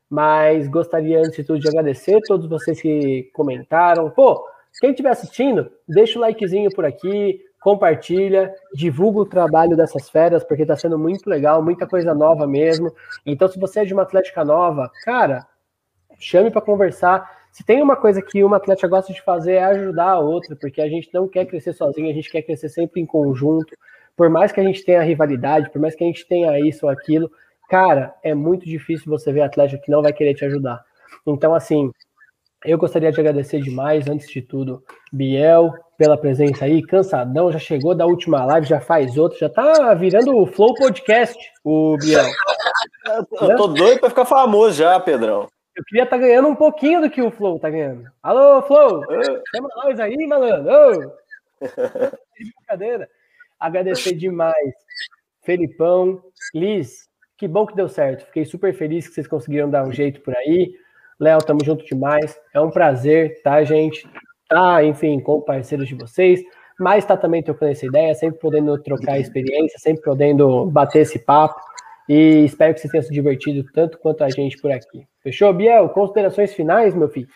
Mas gostaria, antes de tudo, de agradecer a todos vocês que comentaram. Pô, quem estiver assistindo, deixa o likezinho por aqui, compartilha, divulga o trabalho dessas férias, porque está sendo muito legal, muita coisa nova mesmo. Então, se você é de uma atlética nova, cara, chame para conversar. Se tem uma coisa que uma atleta gosta de fazer é ajudar a outra, porque a gente não quer crescer sozinho, a gente quer crescer sempre em conjunto. Por mais que a gente tenha rivalidade, por mais que a gente tenha isso ou aquilo, cara, é muito difícil você ver atleta que não vai querer te ajudar. Então, assim, eu gostaria de agradecer demais, antes de tudo, Biel, pela presença aí, cansadão, já chegou da última live, já faz outra, já tá virando o Flow Podcast, o Biel. (laughs) Eu tô doido pra ficar famoso já, Pedrão. Eu queria estar tá ganhando um pouquinho do que o Flow tá ganhando. Alô, Flow! Chama nós aí, malandro! Brincadeira. Agradecer demais. Felipão, Liz, que bom que deu certo. Fiquei super feliz que vocês conseguiram dar um jeito por aí. Léo, tamo junto demais. É um prazer, tá, gente? Tá, enfim, com parceiros de vocês, mas tá também trocando essa ideia, sempre podendo trocar experiência, sempre podendo bater esse papo. E espero que vocês tenham se divertido tanto quanto a gente por aqui. Fechou, Biel? Considerações finais, meu filho?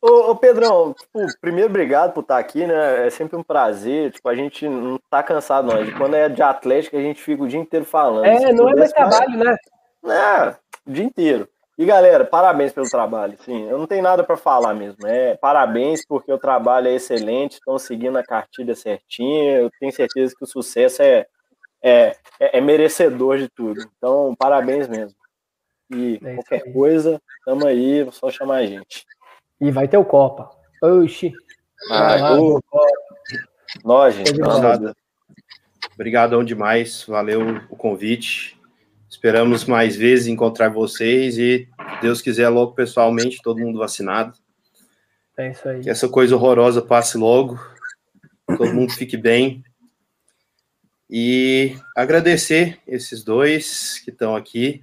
Ô, ô Pedrão, tipo, primeiro, obrigado por estar aqui, né? É sempre um prazer. Tipo, a gente não tá cansado, não. Quando é de Atlético, a gente fica o dia inteiro falando. É, não é mais trabalho, né? É, o dia inteiro. E galera, parabéns pelo trabalho. Sim, eu não tenho nada para falar mesmo. É parabéns porque o trabalho é excelente, estão seguindo a cartilha certinha. Eu tenho certeza que o sucesso é, é, é, é merecedor de tudo. Então, parabéns mesmo. E é qualquer aí. coisa, tamo aí, é só chamar a gente. E vai ter o Copa. Oxi. Ah, o... Nós, gente. Obrigado. Obrigadão demais. Valeu o convite. Esperamos mais vezes encontrar vocês e, Deus quiser, logo pessoalmente, todo mundo vacinado. É isso aí. Que essa coisa horrorosa passe logo, todo mundo fique bem. E agradecer esses dois que estão aqui,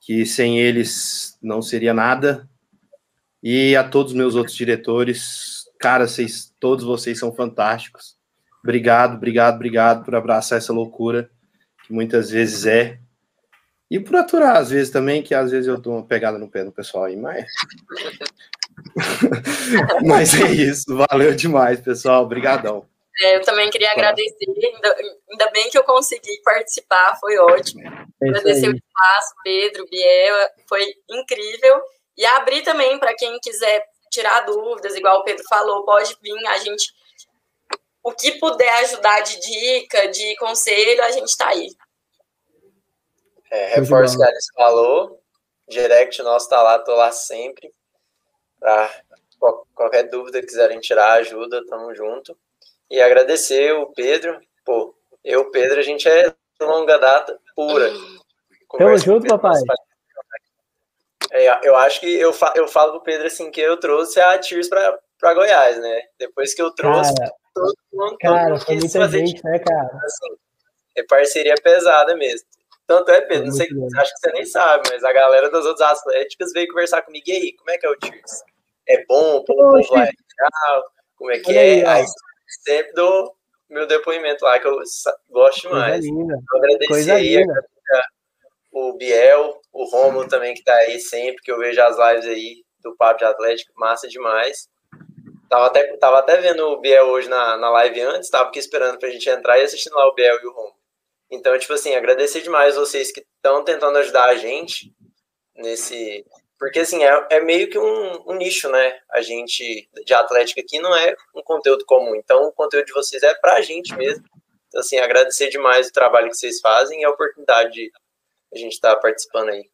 que sem eles não seria nada. E a todos os meus outros diretores, cara, vocês, todos vocês são fantásticos. Obrigado, obrigado, obrigado por abraçar essa loucura que muitas vezes é e por aturar, às vezes, também, que às vezes eu dou uma pegada no pé do pessoal aí, mas. (laughs) mas é isso, valeu demais, pessoal. Obrigadão. É, eu também queria agradecer, ainda, ainda, bem que eu consegui participar, foi ótimo. É agradecer o espaço, Pedro, Biel, foi incrível. E abrir também para quem quiser tirar dúvidas, igual o Pedro falou, pode vir, a gente. O que puder ajudar de dica, de conselho, a gente está aí. É, reforço que a Alice falou. Direct nosso tá lá, tô lá sempre. Pra qualquer dúvida que quiserem tirar, ajuda, tamo junto. E agradecer o Pedro. Pô, eu, Pedro, a gente é longa data pura. (gasps) Tamo junto, papai. É, eu acho que eu, fa eu falo pro Pedro assim que eu trouxe a Tears pra, pra Goiás, né? Depois que eu trouxe, cara, todo mundo, cara, todo mundo fazer gente, né, cara? Assim, é parceria pesada mesmo. Tanto é, Pedro, não sei, acho que você nem sabe, mas a galera das outras atléticas veio conversar comigo. E aí, como é que é o Tears? É bom? O povo lá é legal? Como é que é? Aí, sempre dou meu depoimento lá, que eu gosto demais. Eu agradecer aí o Biel, o Romulo também, que tá aí sempre, que eu vejo as lives aí do Papo de Atlético, massa demais. Tava até, tava até vendo o Biel hoje na, na live antes, tava aqui esperando pra gente entrar e assistindo lá o Biel e o Romulo. Então, tipo assim, agradecer demais vocês que estão tentando ajudar a gente nesse. Porque, assim, é, é meio que um, um, nicho, né? A gente de Atlética aqui não é um conteúdo comum. Então, o conteúdo de vocês é pra gente mesmo. Então, assim, agradecer demais o trabalho que vocês fazem e a oportunidade de a gente estar tá participando aí.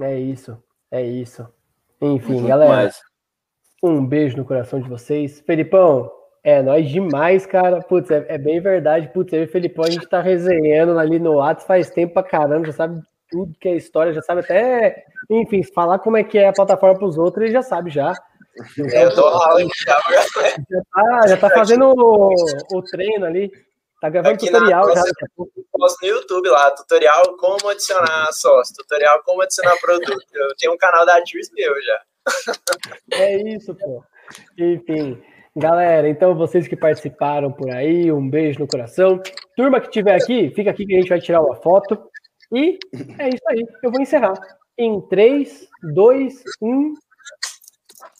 É isso, é isso. Enfim, Muito galera, mais. um beijo no coração de vocês. Felipão, é, nós demais, cara. Putz, é, é, bem verdade. Putz, eu e o Felipão, a gente tá resenhando ali no WhatsApp faz tempo pra caramba, já sabe tudo que é história, já sabe até, enfim, falar como é que é a plataforma pros outros, ele já sabe já. Então, é, eu tô já, já tá, já tá fazendo o, o treino ali. Tá gravando Aqui tutorial na, já. Posto no YouTube lá, tutorial como adicionar sócio, tutorial como adicionar produto. Eu tenho um canal da Tears meu já. É isso, pô. Enfim. Galera, então vocês que participaram por aí, um beijo no coração. Turma que estiver aqui, fica aqui que a gente vai tirar uma foto. E é isso aí, eu vou encerrar. Em 3, 2, 1.